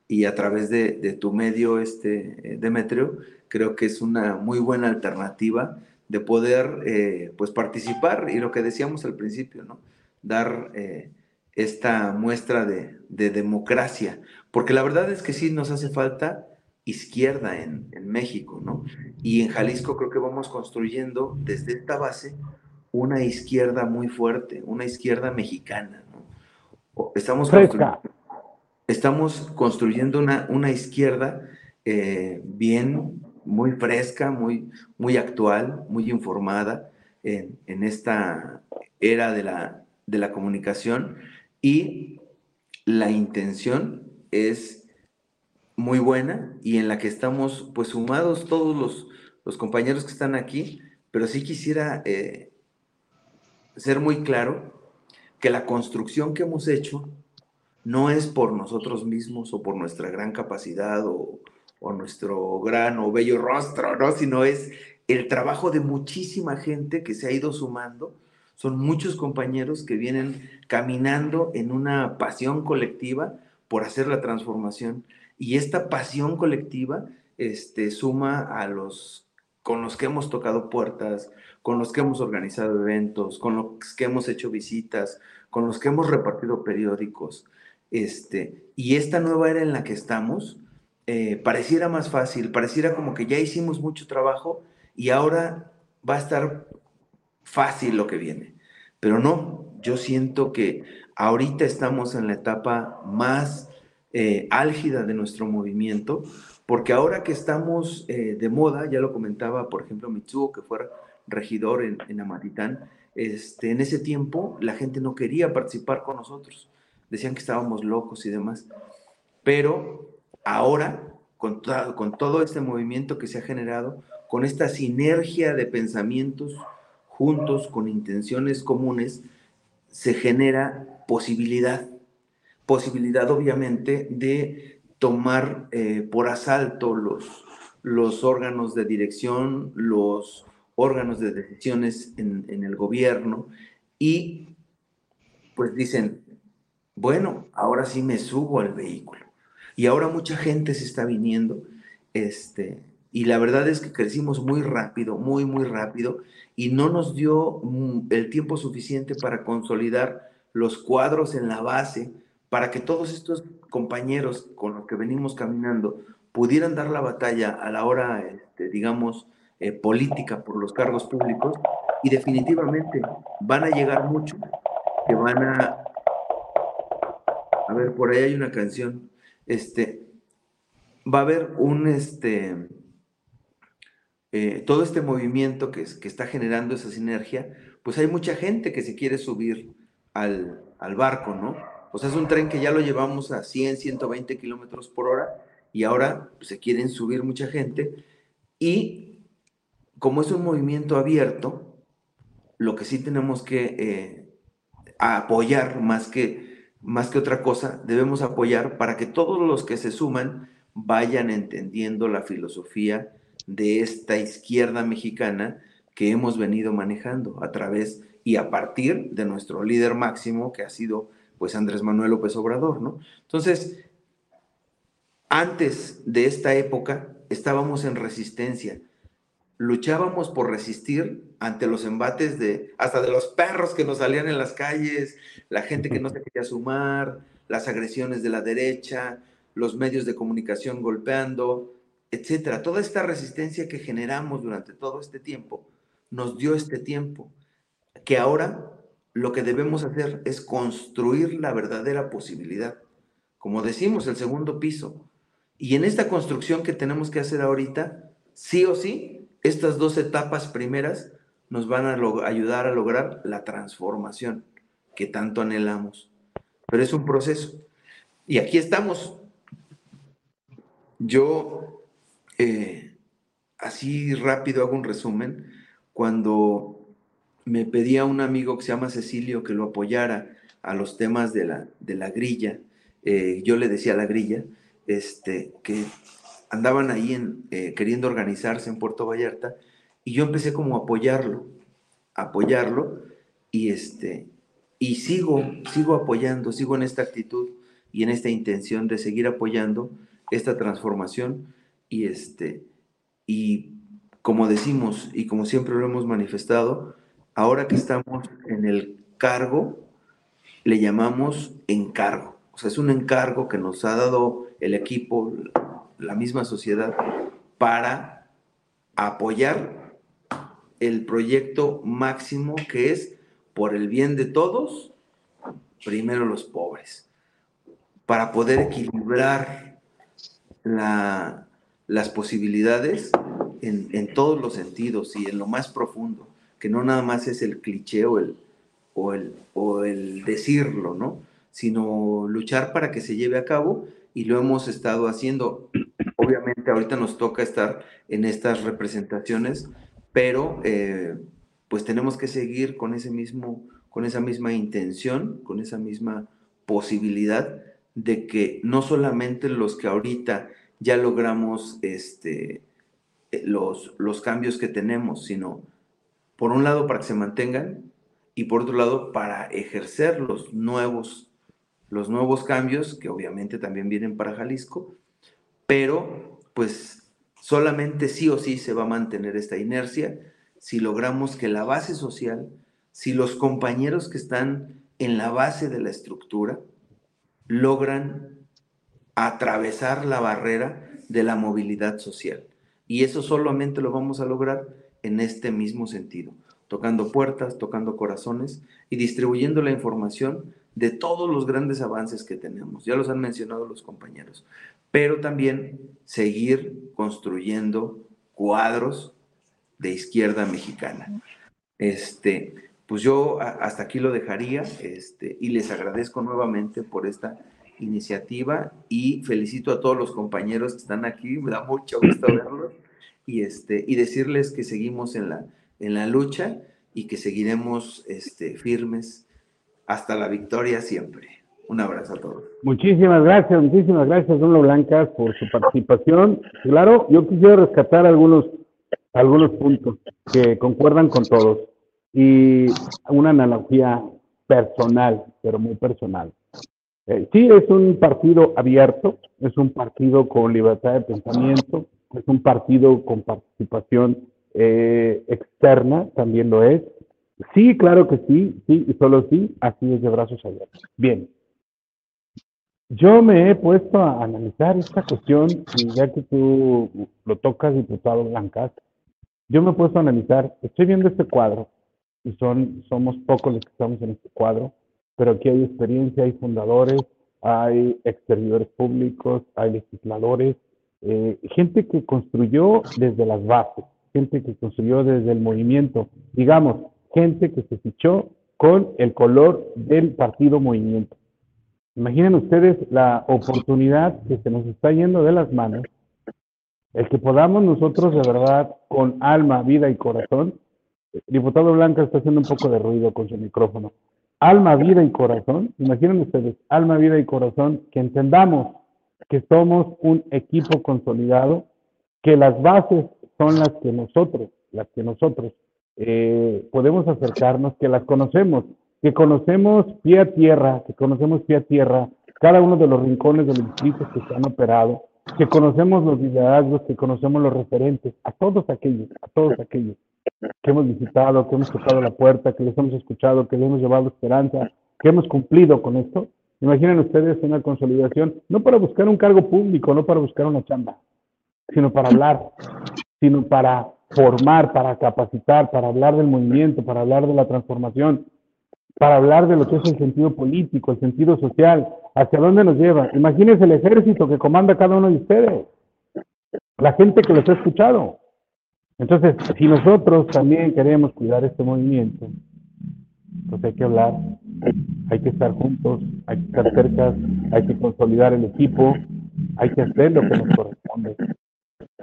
y a través de, de tu medio, este, eh, Demetrio, creo que es una muy buena alternativa de poder eh, pues participar y lo que decíamos al principio, ¿no? Dar eh, esta muestra de, de, democracia, porque la verdad es que sí nos hace falta izquierda en, en México, ¿no? Y en Jalisco creo que vamos construyendo desde esta base una izquierda muy fuerte, una izquierda mexicana, ¿no? Estamos construyendo, estamos construyendo una, una izquierda eh, bien, muy fresca, muy, muy actual, muy informada en, en esta era de la, de la comunicación. Y la intención es muy buena y en la que estamos pues sumados todos los, los compañeros que están aquí, pero sí quisiera eh, ser muy claro que la construcción que hemos hecho no es por nosotros mismos o por nuestra gran capacidad o, o nuestro gran o bello rostro, ¿no? Sino es el trabajo de muchísima gente que se ha ido sumando. Son muchos compañeros que vienen caminando en una pasión colectiva por hacer la transformación. Y esta pasión colectiva este, suma a los con los que hemos tocado puertas, con los que hemos organizado eventos, con los que hemos hecho visitas, con los que hemos repartido periódicos. Este, y esta nueva era en la que estamos, eh, pareciera más fácil, pareciera como que ya hicimos mucho trabajo y ahora va a estar fácil lo que viene. Pero no, yo siento que ahorita estamos en la etapa más eh, álgida de nuestro movimiento, porque ahora que estamos eh, de moda, ya lo comentaba, por ejemplo, Mitsuo, que fuera regidor en, en Amatitán, este, en ese tiempo la gente no quería participar con nosotros, decían que estábamos locos y demás, pero ahora, con, con todo este movimiento que se ha generado, con esta sinergia de pensamientos juntos, con intenciones comunes, se genera posibilidad posibilidad obviamente de tomar eh, por asalto los, los órganos de dirección, los órganos de decisiones en, en, el gobierno y pues dicen, bueno, ahora sí me subo al vehículo. Y ahora mucha gente se está viniendo, este, y la verdad es que crecimos muy rápido, muy, muy rápido, y no nos dio mm, el tiempo suficiente para consolidar los cuadros en la base, para que todos estos compañeros con los que venimos caminando pudieran dar la batalla a la hora, este, digamos, eh, política por los cargos públicos y definitivamente van a llegar muchos que van a... A ver, por ahí hay una canción. Este, va a haber un, este, eh, todo este movimiento que, que, está generando esa sinergia, pues hay mucha gente que se quiere subir al, al barco, ¿no? O sea, es un tren que ya lo llevamos a 100, 120 kilómetros por hora y ahora pues, se quieren subir mucha gente. Y como es un movimiento abierto, lo que sí tenemos que eh, apoyar más que, más que otra cosa, debemos apoyar para que todos los que se suman vayan entendiendo la filosofía de esta izquierda mexicana que hemos venido manejando a través y a partir de nuestro líder máximo que ha sido pues Andrés Manuel López Obrador, ¿no? Entonces, antes de esta época estábamos en resistencia, luchábamos por resistir ante los embates de hasta de los perros que nos salían en las calles, la gente que no se quería sumar, las agresiones de la derecha, los medios de comunicación golpeando, etcétera. Toda esta resistencia que generamos durante todo este tiempo nos dio este tiempo que ahora lo que debemos hacer es construir la verdadera posibilidad. Como decimos, el segundo piso. Y en esta construcción que tenemos que hacer ahorita, sí o sí, estas dos etapas primeras nos van a ayudar a lograr la transformación que tanto anhelamos. Pero es un proceso. Y aquí estamos. Yo, eh, así rápido hago un resumen. Cuando me pedía un amigo que se llama Cecilio que lo apoyara a los temas de la, de la grilla. Eh, yo le decía a la grilla, este, que andaban ahí en, eh, queriendo organizarse en Puerto Vallarta, y yo empecé como a apoyarlo, apoyarlo, y este, y sigo, sigo apoyando, sigo en esta actitud y en esta intención de seguir apoyando esta transformación, y este, y como decimos, y como siempre lo hemos manifestado, Ahora que estamos en el cargo, le llamamos encargo. O sea, es un encargo que nos ha dado el equipo, la misma sociedad, para apoyar el proyecto máximo que es por el bien de todos, primero los pobres, para poder equilibrar las posibilidades en, en todos los sentidos y en lo más profundo que no nada más es el cliché o el, o el, o el decirlo, ¿no? Sino luchar para que se lleve a cabo y lo hemos estado haciendo. Obviamente ahorita nos toca estar en estas representaciones, pero eh, pues tenemos que seguir con ese mismo, con esa misma intención, con esa misma posibilidad de que no solamente los que ahorita ya logramos este, eh, los, los cambios que tenemos, sino por un lado para que se mantengan y por otro lado para ejercer los nuevos, los nuevos cambios que obviamente también vienen para Jalisco, pero pues solamente sí o sí se va a mantener esta inercia si logramos que la base social, si los compañeros que están en la base de la estructura logran atravesar la barrera de la movilidad social. Y eso solamente lo vamos a lograr en este mismo sentido, tocando puertas, tocando corazones y distribuyendo la información de todos los grandes avances que tenemos. Ya los han mencionado los compañeros, pero también seguir construyendo cuadros de izquierda mexicana. Este, pues yo hasta aquí lo dejaría este, y les agradezco nuevamente por esta iniciativa y felicito a todos los compañeros que están aquí, me da mucho gusto (clears throat) verlos y, este, y decirles que seguimos en la, en la lucha y que seguiremos este, firmes hasta la victoria siempre. Un abrazo a todos. Muchísimas gracias, muchísimas gracias, Don Blancas, por su participación. Claro, yo quisiera rescatar algunos, algunos puntos que concuerdan con todos y una analogía personal, pero muy personal. Eh, sí, es un partido abierto, es un partido con libertad de pensamiento, es un partido con participación eh, externa, también lo es. Sí, claro que sí, sí, y solo sí, así es de brazos abiertos. Bien. Yo me he puesto a analizar esta cuestión, y ya que tú lo tocas, diputado Blancas, yo me he puesto a analizar, estoy viendo este cuadro, y son, somos pocos los que estamos en este cuadro, pero aquí hay experiencia, hay fundadores, hay exteriores públicos, hay legisladores, eh, gente que construyó desde las bases, gente que construyó desde el movimiento, digamos, gente que se fichó con el color del partido movimiento. Imaginen ustedes la oportunidad que se nos está yendo de las manos, el que podamos nosotros de verdad, con alma, vida y corazón, el diputado Blanca está haciendo un poco de ruido con su micrófono, alma, vida y corazón, imaginen ustedes, alma, vida y corazón, que entendamos que somos un equipo consolidado, que las bases son las que nosotros, las que nosotros eh, podemos acercarnos, que las conocemos, que conocemos pie a tierra, que conocemos pie a tierra cada uno de los rincones de los distritos que se han operado, que conocemos los liderazgos, que conocemos los referentes, a todos aquellos, a todos aquellos que hemos visitado, que hemos tocado la puerta, que les hemos escuchado, que les hemos llevado esperanza, que hemos cumplido con esto. Imaginen ustedes una consolidación, no para buscar un cargo público, no para buscar una chamba, sino para hablar, sino para formar, para capacitar, para hablar del movimiento, para hablar de la transformación, para hablar de lo que es el sentido político, el sentido social, hacia dónde nos lleva. Imagínense el ejército que comanda cada uno de ustedes, la gente que los ha escuchado. Entonces, si nosotros también queremos cuidar este movimiento, pues hay que hablar, hay que estar juntos, hay que estar cerca, hay que consolidar el equipo, hay que hacer lo que nos corresponde.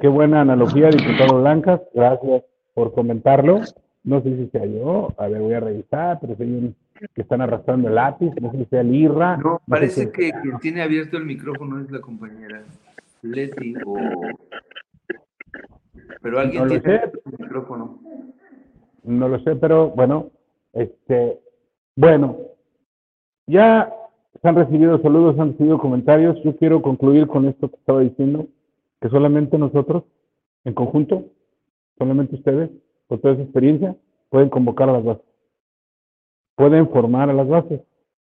Qué buena analogía, diputado Blancas, gracias por comentarlo. No sé si sea yo, a ver, voy a revisar, pero hay un que están arrastrando el lápiz, no sé si sea Lirra. No, parece que quien tiene abierto el micrófono es la compañera Leti o... Pero alguien no tiene el micrófono. No lo sé, pero bueno, este, bueno, ya se han recibido saludos, han recibido comentarios. Yo quiero concluir con esto que estaba diciendo, que solamente nosotros, en conjunto, solamente ustedes, por toda esa experiencia, pueden convocar a las bases pueden formar a las bases.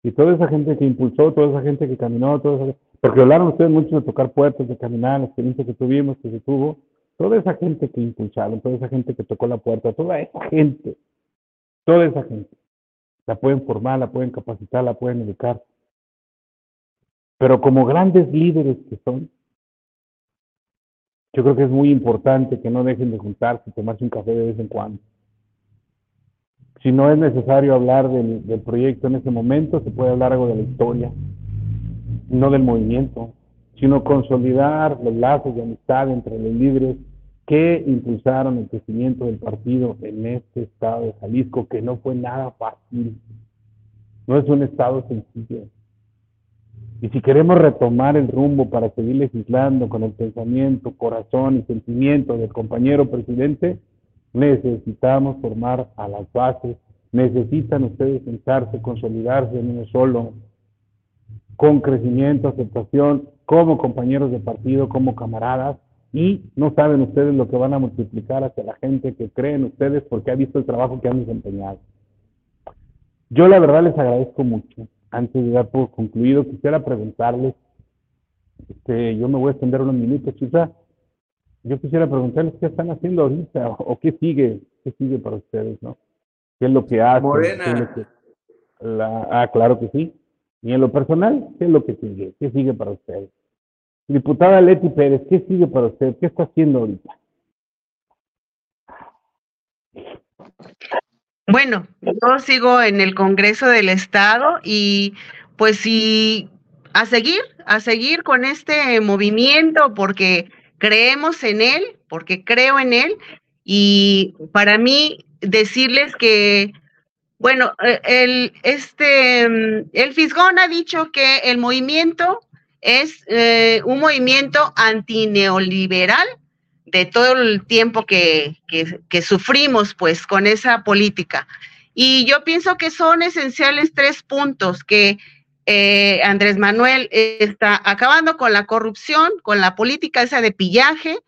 Y toda esa gente que impulsó, toda esa gente que caminó, toda esa, porque hablaron ustedes mucho de tocar puertas, de caminar, la experiencia que tuvimos, que se tuvo, toda esa gente que impulsaron, toda esa gente que tocó la puerta, toda esa gente, toda esa gente, la pueden formar, la pueden capacitar, la pueden educar. Pero como grandes líderes que son, yo creo que es muy importante que no dejen de juntarse, tomarse un café de vez en cuando si no es necesario hablar del, proyecto en ese momento, se puede hablar algo de la historia, no del movimiento, sino consolidar los lazos de amistad entre los líderes que impulsaron el crecimiento del partido en este estado de Jalisco, que no fue nada fácil. No es un estado sencillo. Y si queremos retomar el rumbo para seguir legislando con el pensamiento, corazón y sentimiento del compañero presidente, necesitamos formar a las bases, necesitan ustedes sentarse, consolidarse en uno solo, con crecimiento, aceptación, como compañeros de partido, como camaradas, y no saben ustedes lo que van a multiplicar hacia la gente que cree en ustedes porque ha visto el trabajo que han desempeñado. Yo la verdad les agradezco mucho. Antes de dar por concluido, quisiera preguntarles, este, yo me voy a extender unos minutos, quizá yo quisiera preguntarles qué están haciendo ahorita o, qué sigue, qué sigue para ustedes, ¿no? ¿Qué es lo que hacen? Morena. ah, claro que sí. Y en lo personal, ¿qué es lo que sigue? ¿Qué sigue para ustedes? Diputada Leti Pérez, ¿qué sigue para usted? ¿Qué está haciendo ahorita? Bueno, yo sigo en el Congreso del Estado y pues sí, a seguir, a seguir con este movimiento porque creemos en él, porque creo en él, y para mí decirles que, bueno, eh, el, este, mm, el Fisgón ha dicho que el movimiento es eh, un movimiento antineoliberal de todo el tiempo que, que, sufrimos pues con esa política. Y yo pienso que son esenciales tres puntos que eh, Andrés Manuel está acabando con la corrupción, con la política esa de pillaje,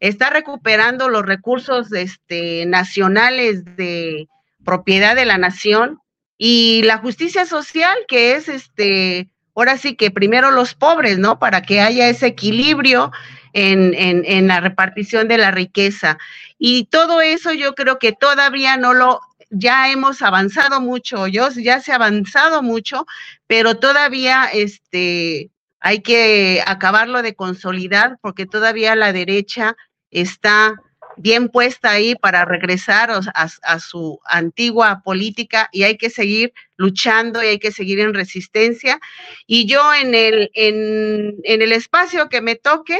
está recuperando los recursos este, nacionales de propiedad de la nación y la justicia social, que es este, ahora sí que primero los pobres, ¿no? Para que haya ese equilibrio en, en la repartición de la riqueza. Y todo eso yo creo que todavía no lo ya hemos avanzado mucho, yo ya se ha avanzado mucho, pero todavía este hay que acabarlo de consolidar porque todavía la derecha está bien puesta ahí para regresar a, su antigua política y hay que seguir luchando y hay que seguir en resistencia. Y yo en el, en, en el espacio que me toque,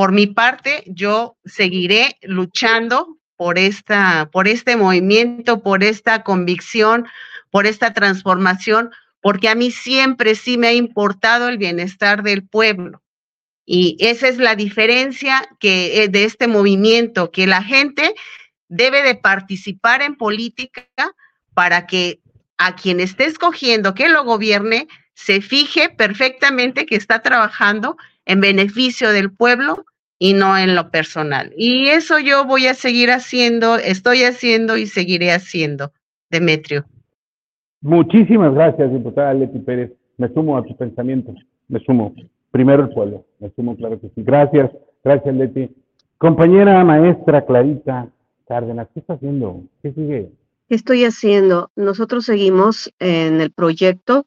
por mi parte, yo seguiré luchando por, esta, por este movimiento, por esta convicción, por esta transformación, porque a mí siempre sí me ha importado el bienestar del pueblo. Y esa es la diferencia que, eh, de este movimiento, que la gente debe de participar en política para que a quien esté escogiendo que lo gobierne se fije perfectamente que está trabajando en beneficio del pueblo y no en lo personal. Y eso yo voy a seguir haciendo, estoy haciendo y seguiré haciendo, Demetrio. Muchísimas gracias, diputada Leti Pérez. Me sumo a tu pensamiento, me sumo. Primero el pueblo, me sumo, claro que sí. Gracias, gracias Leti. Compañera maestra Clarita Cárdenas, ¿qué está haciendo? ¿Qué sigue? ¿Qué estoy haciendo? Nosotros seguimos en el proyecto,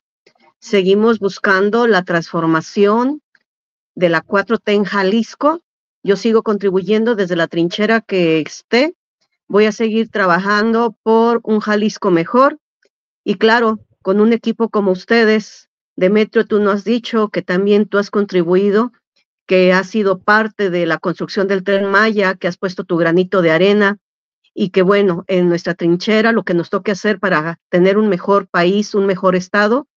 seguimos buscando la transformación de la 4T en Jalisco. Yo sigo contribuyendo desde la trinchera que esté. Voy a seguir trabajando por un Jalisco mejor y claro, con un equipo como ustedes, Demetrio, tú nos has dicho que también tú has contribuido, que has sido parte de la construcción del tren Maya, que has puesto tu granito de arena y que bueno, en nuestra trinchera lo que nos toque hacer para tener un mejor país, un mejor estado,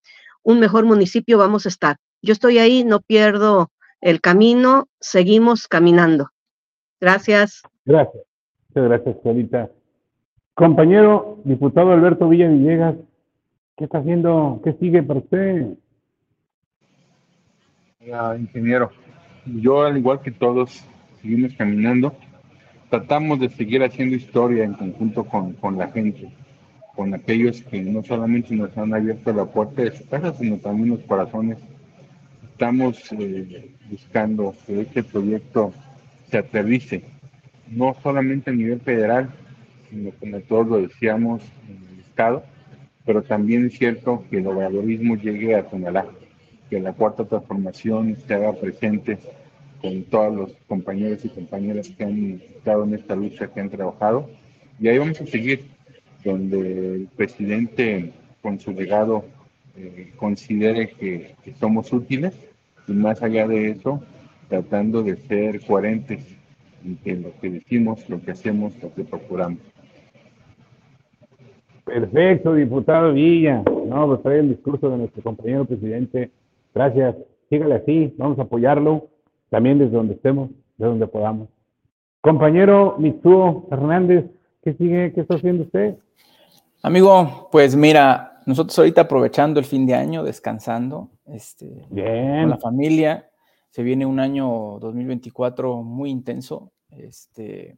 un mejor municipio vamos a estar. Yo estoy ahí, no pierdo el camino, seguimos caminando. Gracias. Gracias. Muchas gracias, Clarita. Compañero diputado Alberto Villa Villegas, ¿qué está haciendo? ¿Qué sigue para usted? ingeniero, yo al igual que todos seguimos caminando, tratamos de seguir haciendo historia en conjunto con, con la gente, con aquellos que no solamente nos han abierto la puerta de su casa, sino también los corazones. Estamos eh, buscando que este proyecto se aterrice, no solamente a nivel federal, sino como todos lo decíamos en el Estado, pero también es cierto que el obradorismo llegue a Tonalá, que la cuarta transformación se haga presente con todos los compañeros y compañeras que han estado en esta lucha, que han trabajado. Y ahí vamos a seguir, donde el presidente, con su legado, eh, considere que, que, somos útiles y más allá de eso, tratando de ser coherentes en lo que decimos, lo que hacemos, lo que procuramos. Perfecto, diputado Villa. No, pues trae el discurso de nuestro compañero presidente. Gracias. Sígale así, vamos a apoyarlo también desde donde estemos, de donde podamos. Compañero Mitsuo Hernández, ¿qué sigue? ¿Qué está haciendo usted? Amigo, pues mira, nosotros ahorita aprovechando el fin de año, descansando, este, Bien. con la familia, se viene un año 2024 muy intenso, este,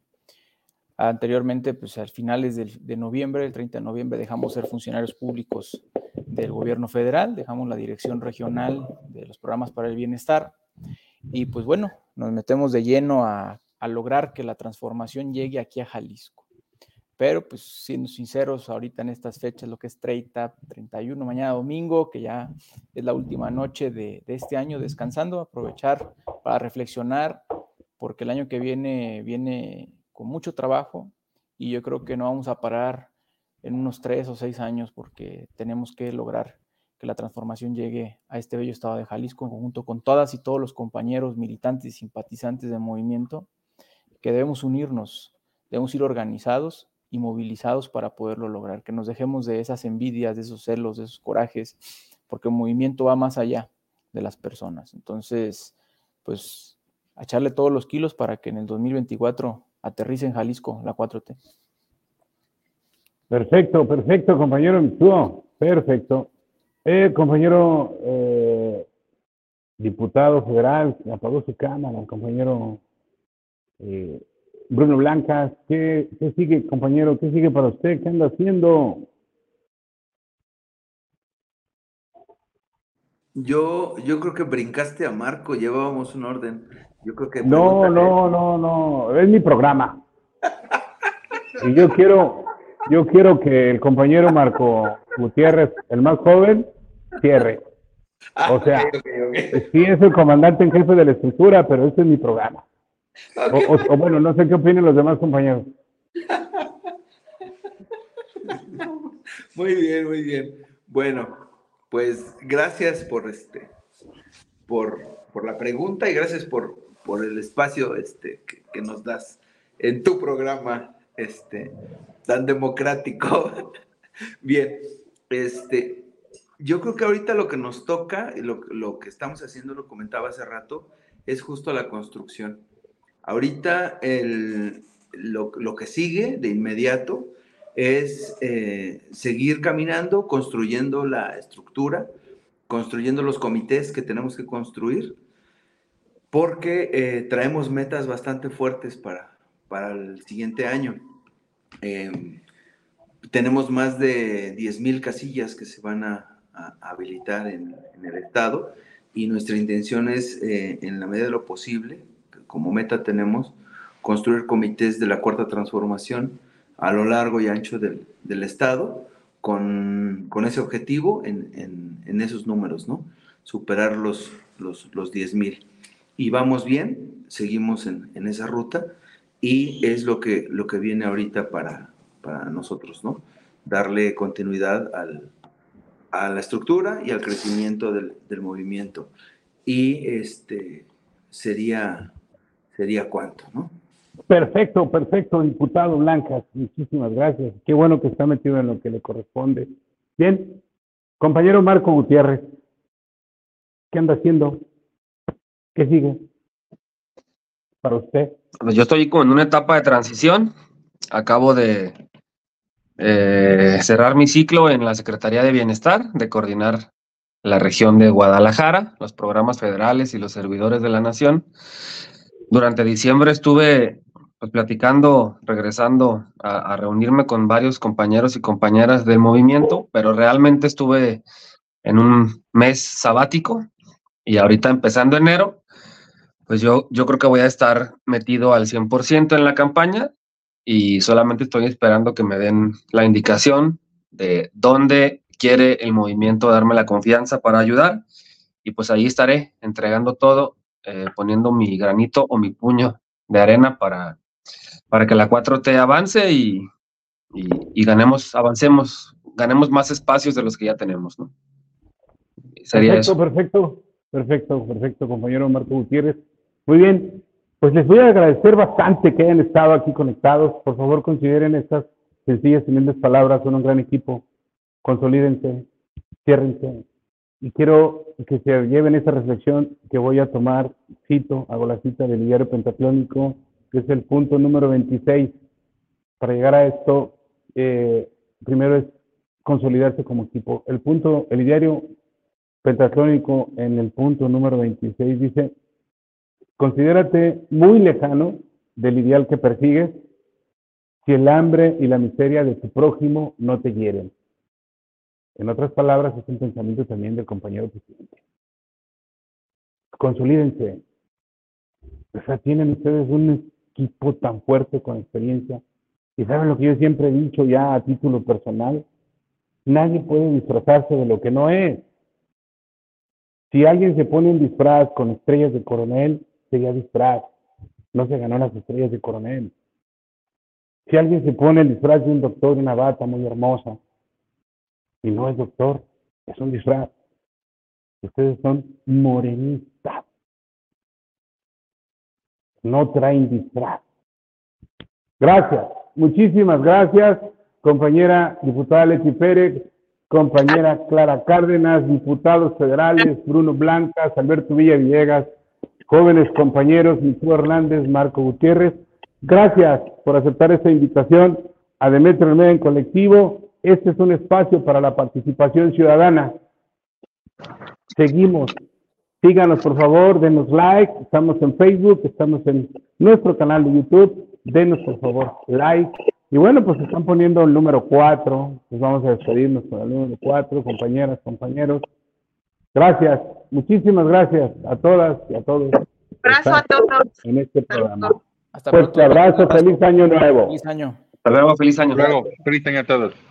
anteriormente, pues al finales de, de noviembre, el 30 de noviembre, dejamos ser funcionarios públicos del gobierno federal, dejamos la dirección regional de los programas para el bienestar y pues bueno, nos metemos de lleno a, a lograr que la transformación llegue aquí a Jalisco. Pero pues siendo sinceros, ahorita en estas fechas, lo que es 30, 31, mañana domingo, que ya es la última noche de, de este año descansando, aprovechar para reflexionar, porque el año que viene viene con mucho trabajo y yo creo que no vamos a parar en unos tres o seis años porque tenemos que lograr que la transformación llegue a este bello estado de Jalisco en conjunto con todas y todos los compañeros militantes y simpatizantes del movimiento, que debemos unirnos, debemos ir organizados y movilizados para poderlo lograr, que nos dejemos de esas envidias, de esos celos, de esos corajes, porque el movimiento va más allá de las personas. Entonces, pues, echarle todos los kilos para que en el 2024 aterrice en Jalisco la 4T. Perfecto, perfecto, compañero. Perfecto. Eh, compañero eh, diputado federal, apagó su cámara, compañero eh, Bruno Blancas, ¿qué, ¿qué, sigue, compañero? ¿Qué sigue para usted? ¿Qué anda haciendo? Yo, yo creo que brincaste a Marco, llevábamos un orden. Yo creo que no, no, no, no, es mi programa. y yo quiero, yo quiero que el compañero Marco Gutiérrez, el más joven, cierre. O sea, okay, okay, okay. sí es el comandante en jefe de la estructura, pero este es mi programa. O, o, o, bueno, no sé qué opinen los demás compañeros. (laughs) Muy bien, muy bien. Bueno, pues gracias por este, por, por la pregunta y gracias por, por el espacio este, que, que, nos das en tu programa este, tan democrático. (laughs) Bien, este, yo creo que ahorita lo que nos toca, lo, lo que estamos haciendo, lo comentaba hace rato, es justo la construcción. Ahorita lo, que sigue de inmediato es eh, seguir caminando, construyendo la estructura, construyendo los comités que tenemos que construir, porque eh, traemos metas bastante fuertes para, para el siguiente año. Eh, tenemos más de 10.000 casillas que se van a, habilitar en, en, el Estado y nuestra intención es, eh, en la medida de lo posible, como meta tenemos, construir comités de la cuarta transformación a lo largo y ancho del, del Estado con, con, ese objetivo en, en, esos números, ¿no? Superar los, los, los 10 mil. Y vamos bien, seguimos en, en, esa ruta y es lo que, lo que viene ahorita para, para nosotros, ¿no? Darle continuidad al, a la estructura y al crecimiento del, del movimiento. Y este sería, sería cuánto, ¿no? Perfecto, perfecto, diputado Blancas. Muchísimas gracias. Qué bueno que está metido en lo que le corresponde. Bien, compañero Marco Gutiérrez, ¿qué anda haciendo? ¿Qué sigue para usted? Pues yo estoy como en una etapa de transición. Acabo de eh, cerrar mi ciclo en la Secretaría de Bienestar, de coordinar la región de Guadalajara, los programas federales y los servidores de la nación. Durante diciembre estuve pues, platicando, regresando a, a, reunirme con varios compañeros y compañeras del movimiento, pero realmente estuve en un mes sabático y ahorita empezando enero, pues yo, yo creo que voy a estar metido al 100% en la campaña y solamente estoy esperando que me den la indicación de dónde quiere el movimiento darme la confianza para ayudar y pues ahí estaré entregando todo, eh, poniendo mi granito o mi puño de arena para, para que la 4T avance y, y, y ganemos, avancemos, ganemos más espacios de los que ya tenemos, ¿no? Sería perfecto, eso. perfecto, perfecto, perfecto, compañero Marco Gutiérrez. Muy bien, pues les voy a agradecer bastante que hayan estado aquí conectados. Por favor, consideren estas sencillas y humildes palabras. Son un gran equipo. Consolídense, ciérrense. Y quiero que se lleven esa reflexión que voy a tomar. Cito, hago la cita del diario pentatlónico, que es el punto número 26. Para llegar a esto, eh, primero es consolidarse como equipo. El punto, el diario pentatlónico en el punto número 26 dice, Considérate muy lejano del ideal que persigues si el hambre y la miseria de tu prójimo no te hieren. En otras palabras, es un pensamiento también del compañero presidente. Consolídense. O sea, tienen ustedes un equipo tan fuerte con experiencia. Y saben lo que yo siempre he dicho ya a título personal. Nadie puede disfrazarse de lo que no es. Si alguien se pone un disfraz con estrellas de coronel, sería disfraz. No se ganó las estrellas de coronel. Si alguien se pone el disfraz de un doctor, una bata muy hermosa, y no es doctor, es un disfraz. Ustedes son morenistas. No traen disfraz. Gracias. Muchísimas gracias, compañera diputada Leti Pérez, compañera Clara Cárdenas, diputados federales Bruno Blancas, Alberto Villa Villegas, jóvenes compañeros Michu Hernández, Marco Gutiérrez. Gracias por aceptar esta invitación a Demetrio Hermeda en colectivo. Este es un espacio para la participación ciudadana. Seguimos. Síganos, por favor, denos like. Estamos en Facebook, estamos en nuestro canal de YouTube. Denos, por favor, like. Y bueno, pues están poniendo el número 4. Pues vamos a despedirnos con el número 4, compañeras, compañeros. Gracias, muchísimas gracias a todas y a todos. Abrazo a todos. En este programa. Hasta Fuerte abrazo, feliz año nuevo. Feliz año. Hasta luego, feliz año. Hasta luego, feliz año a todos.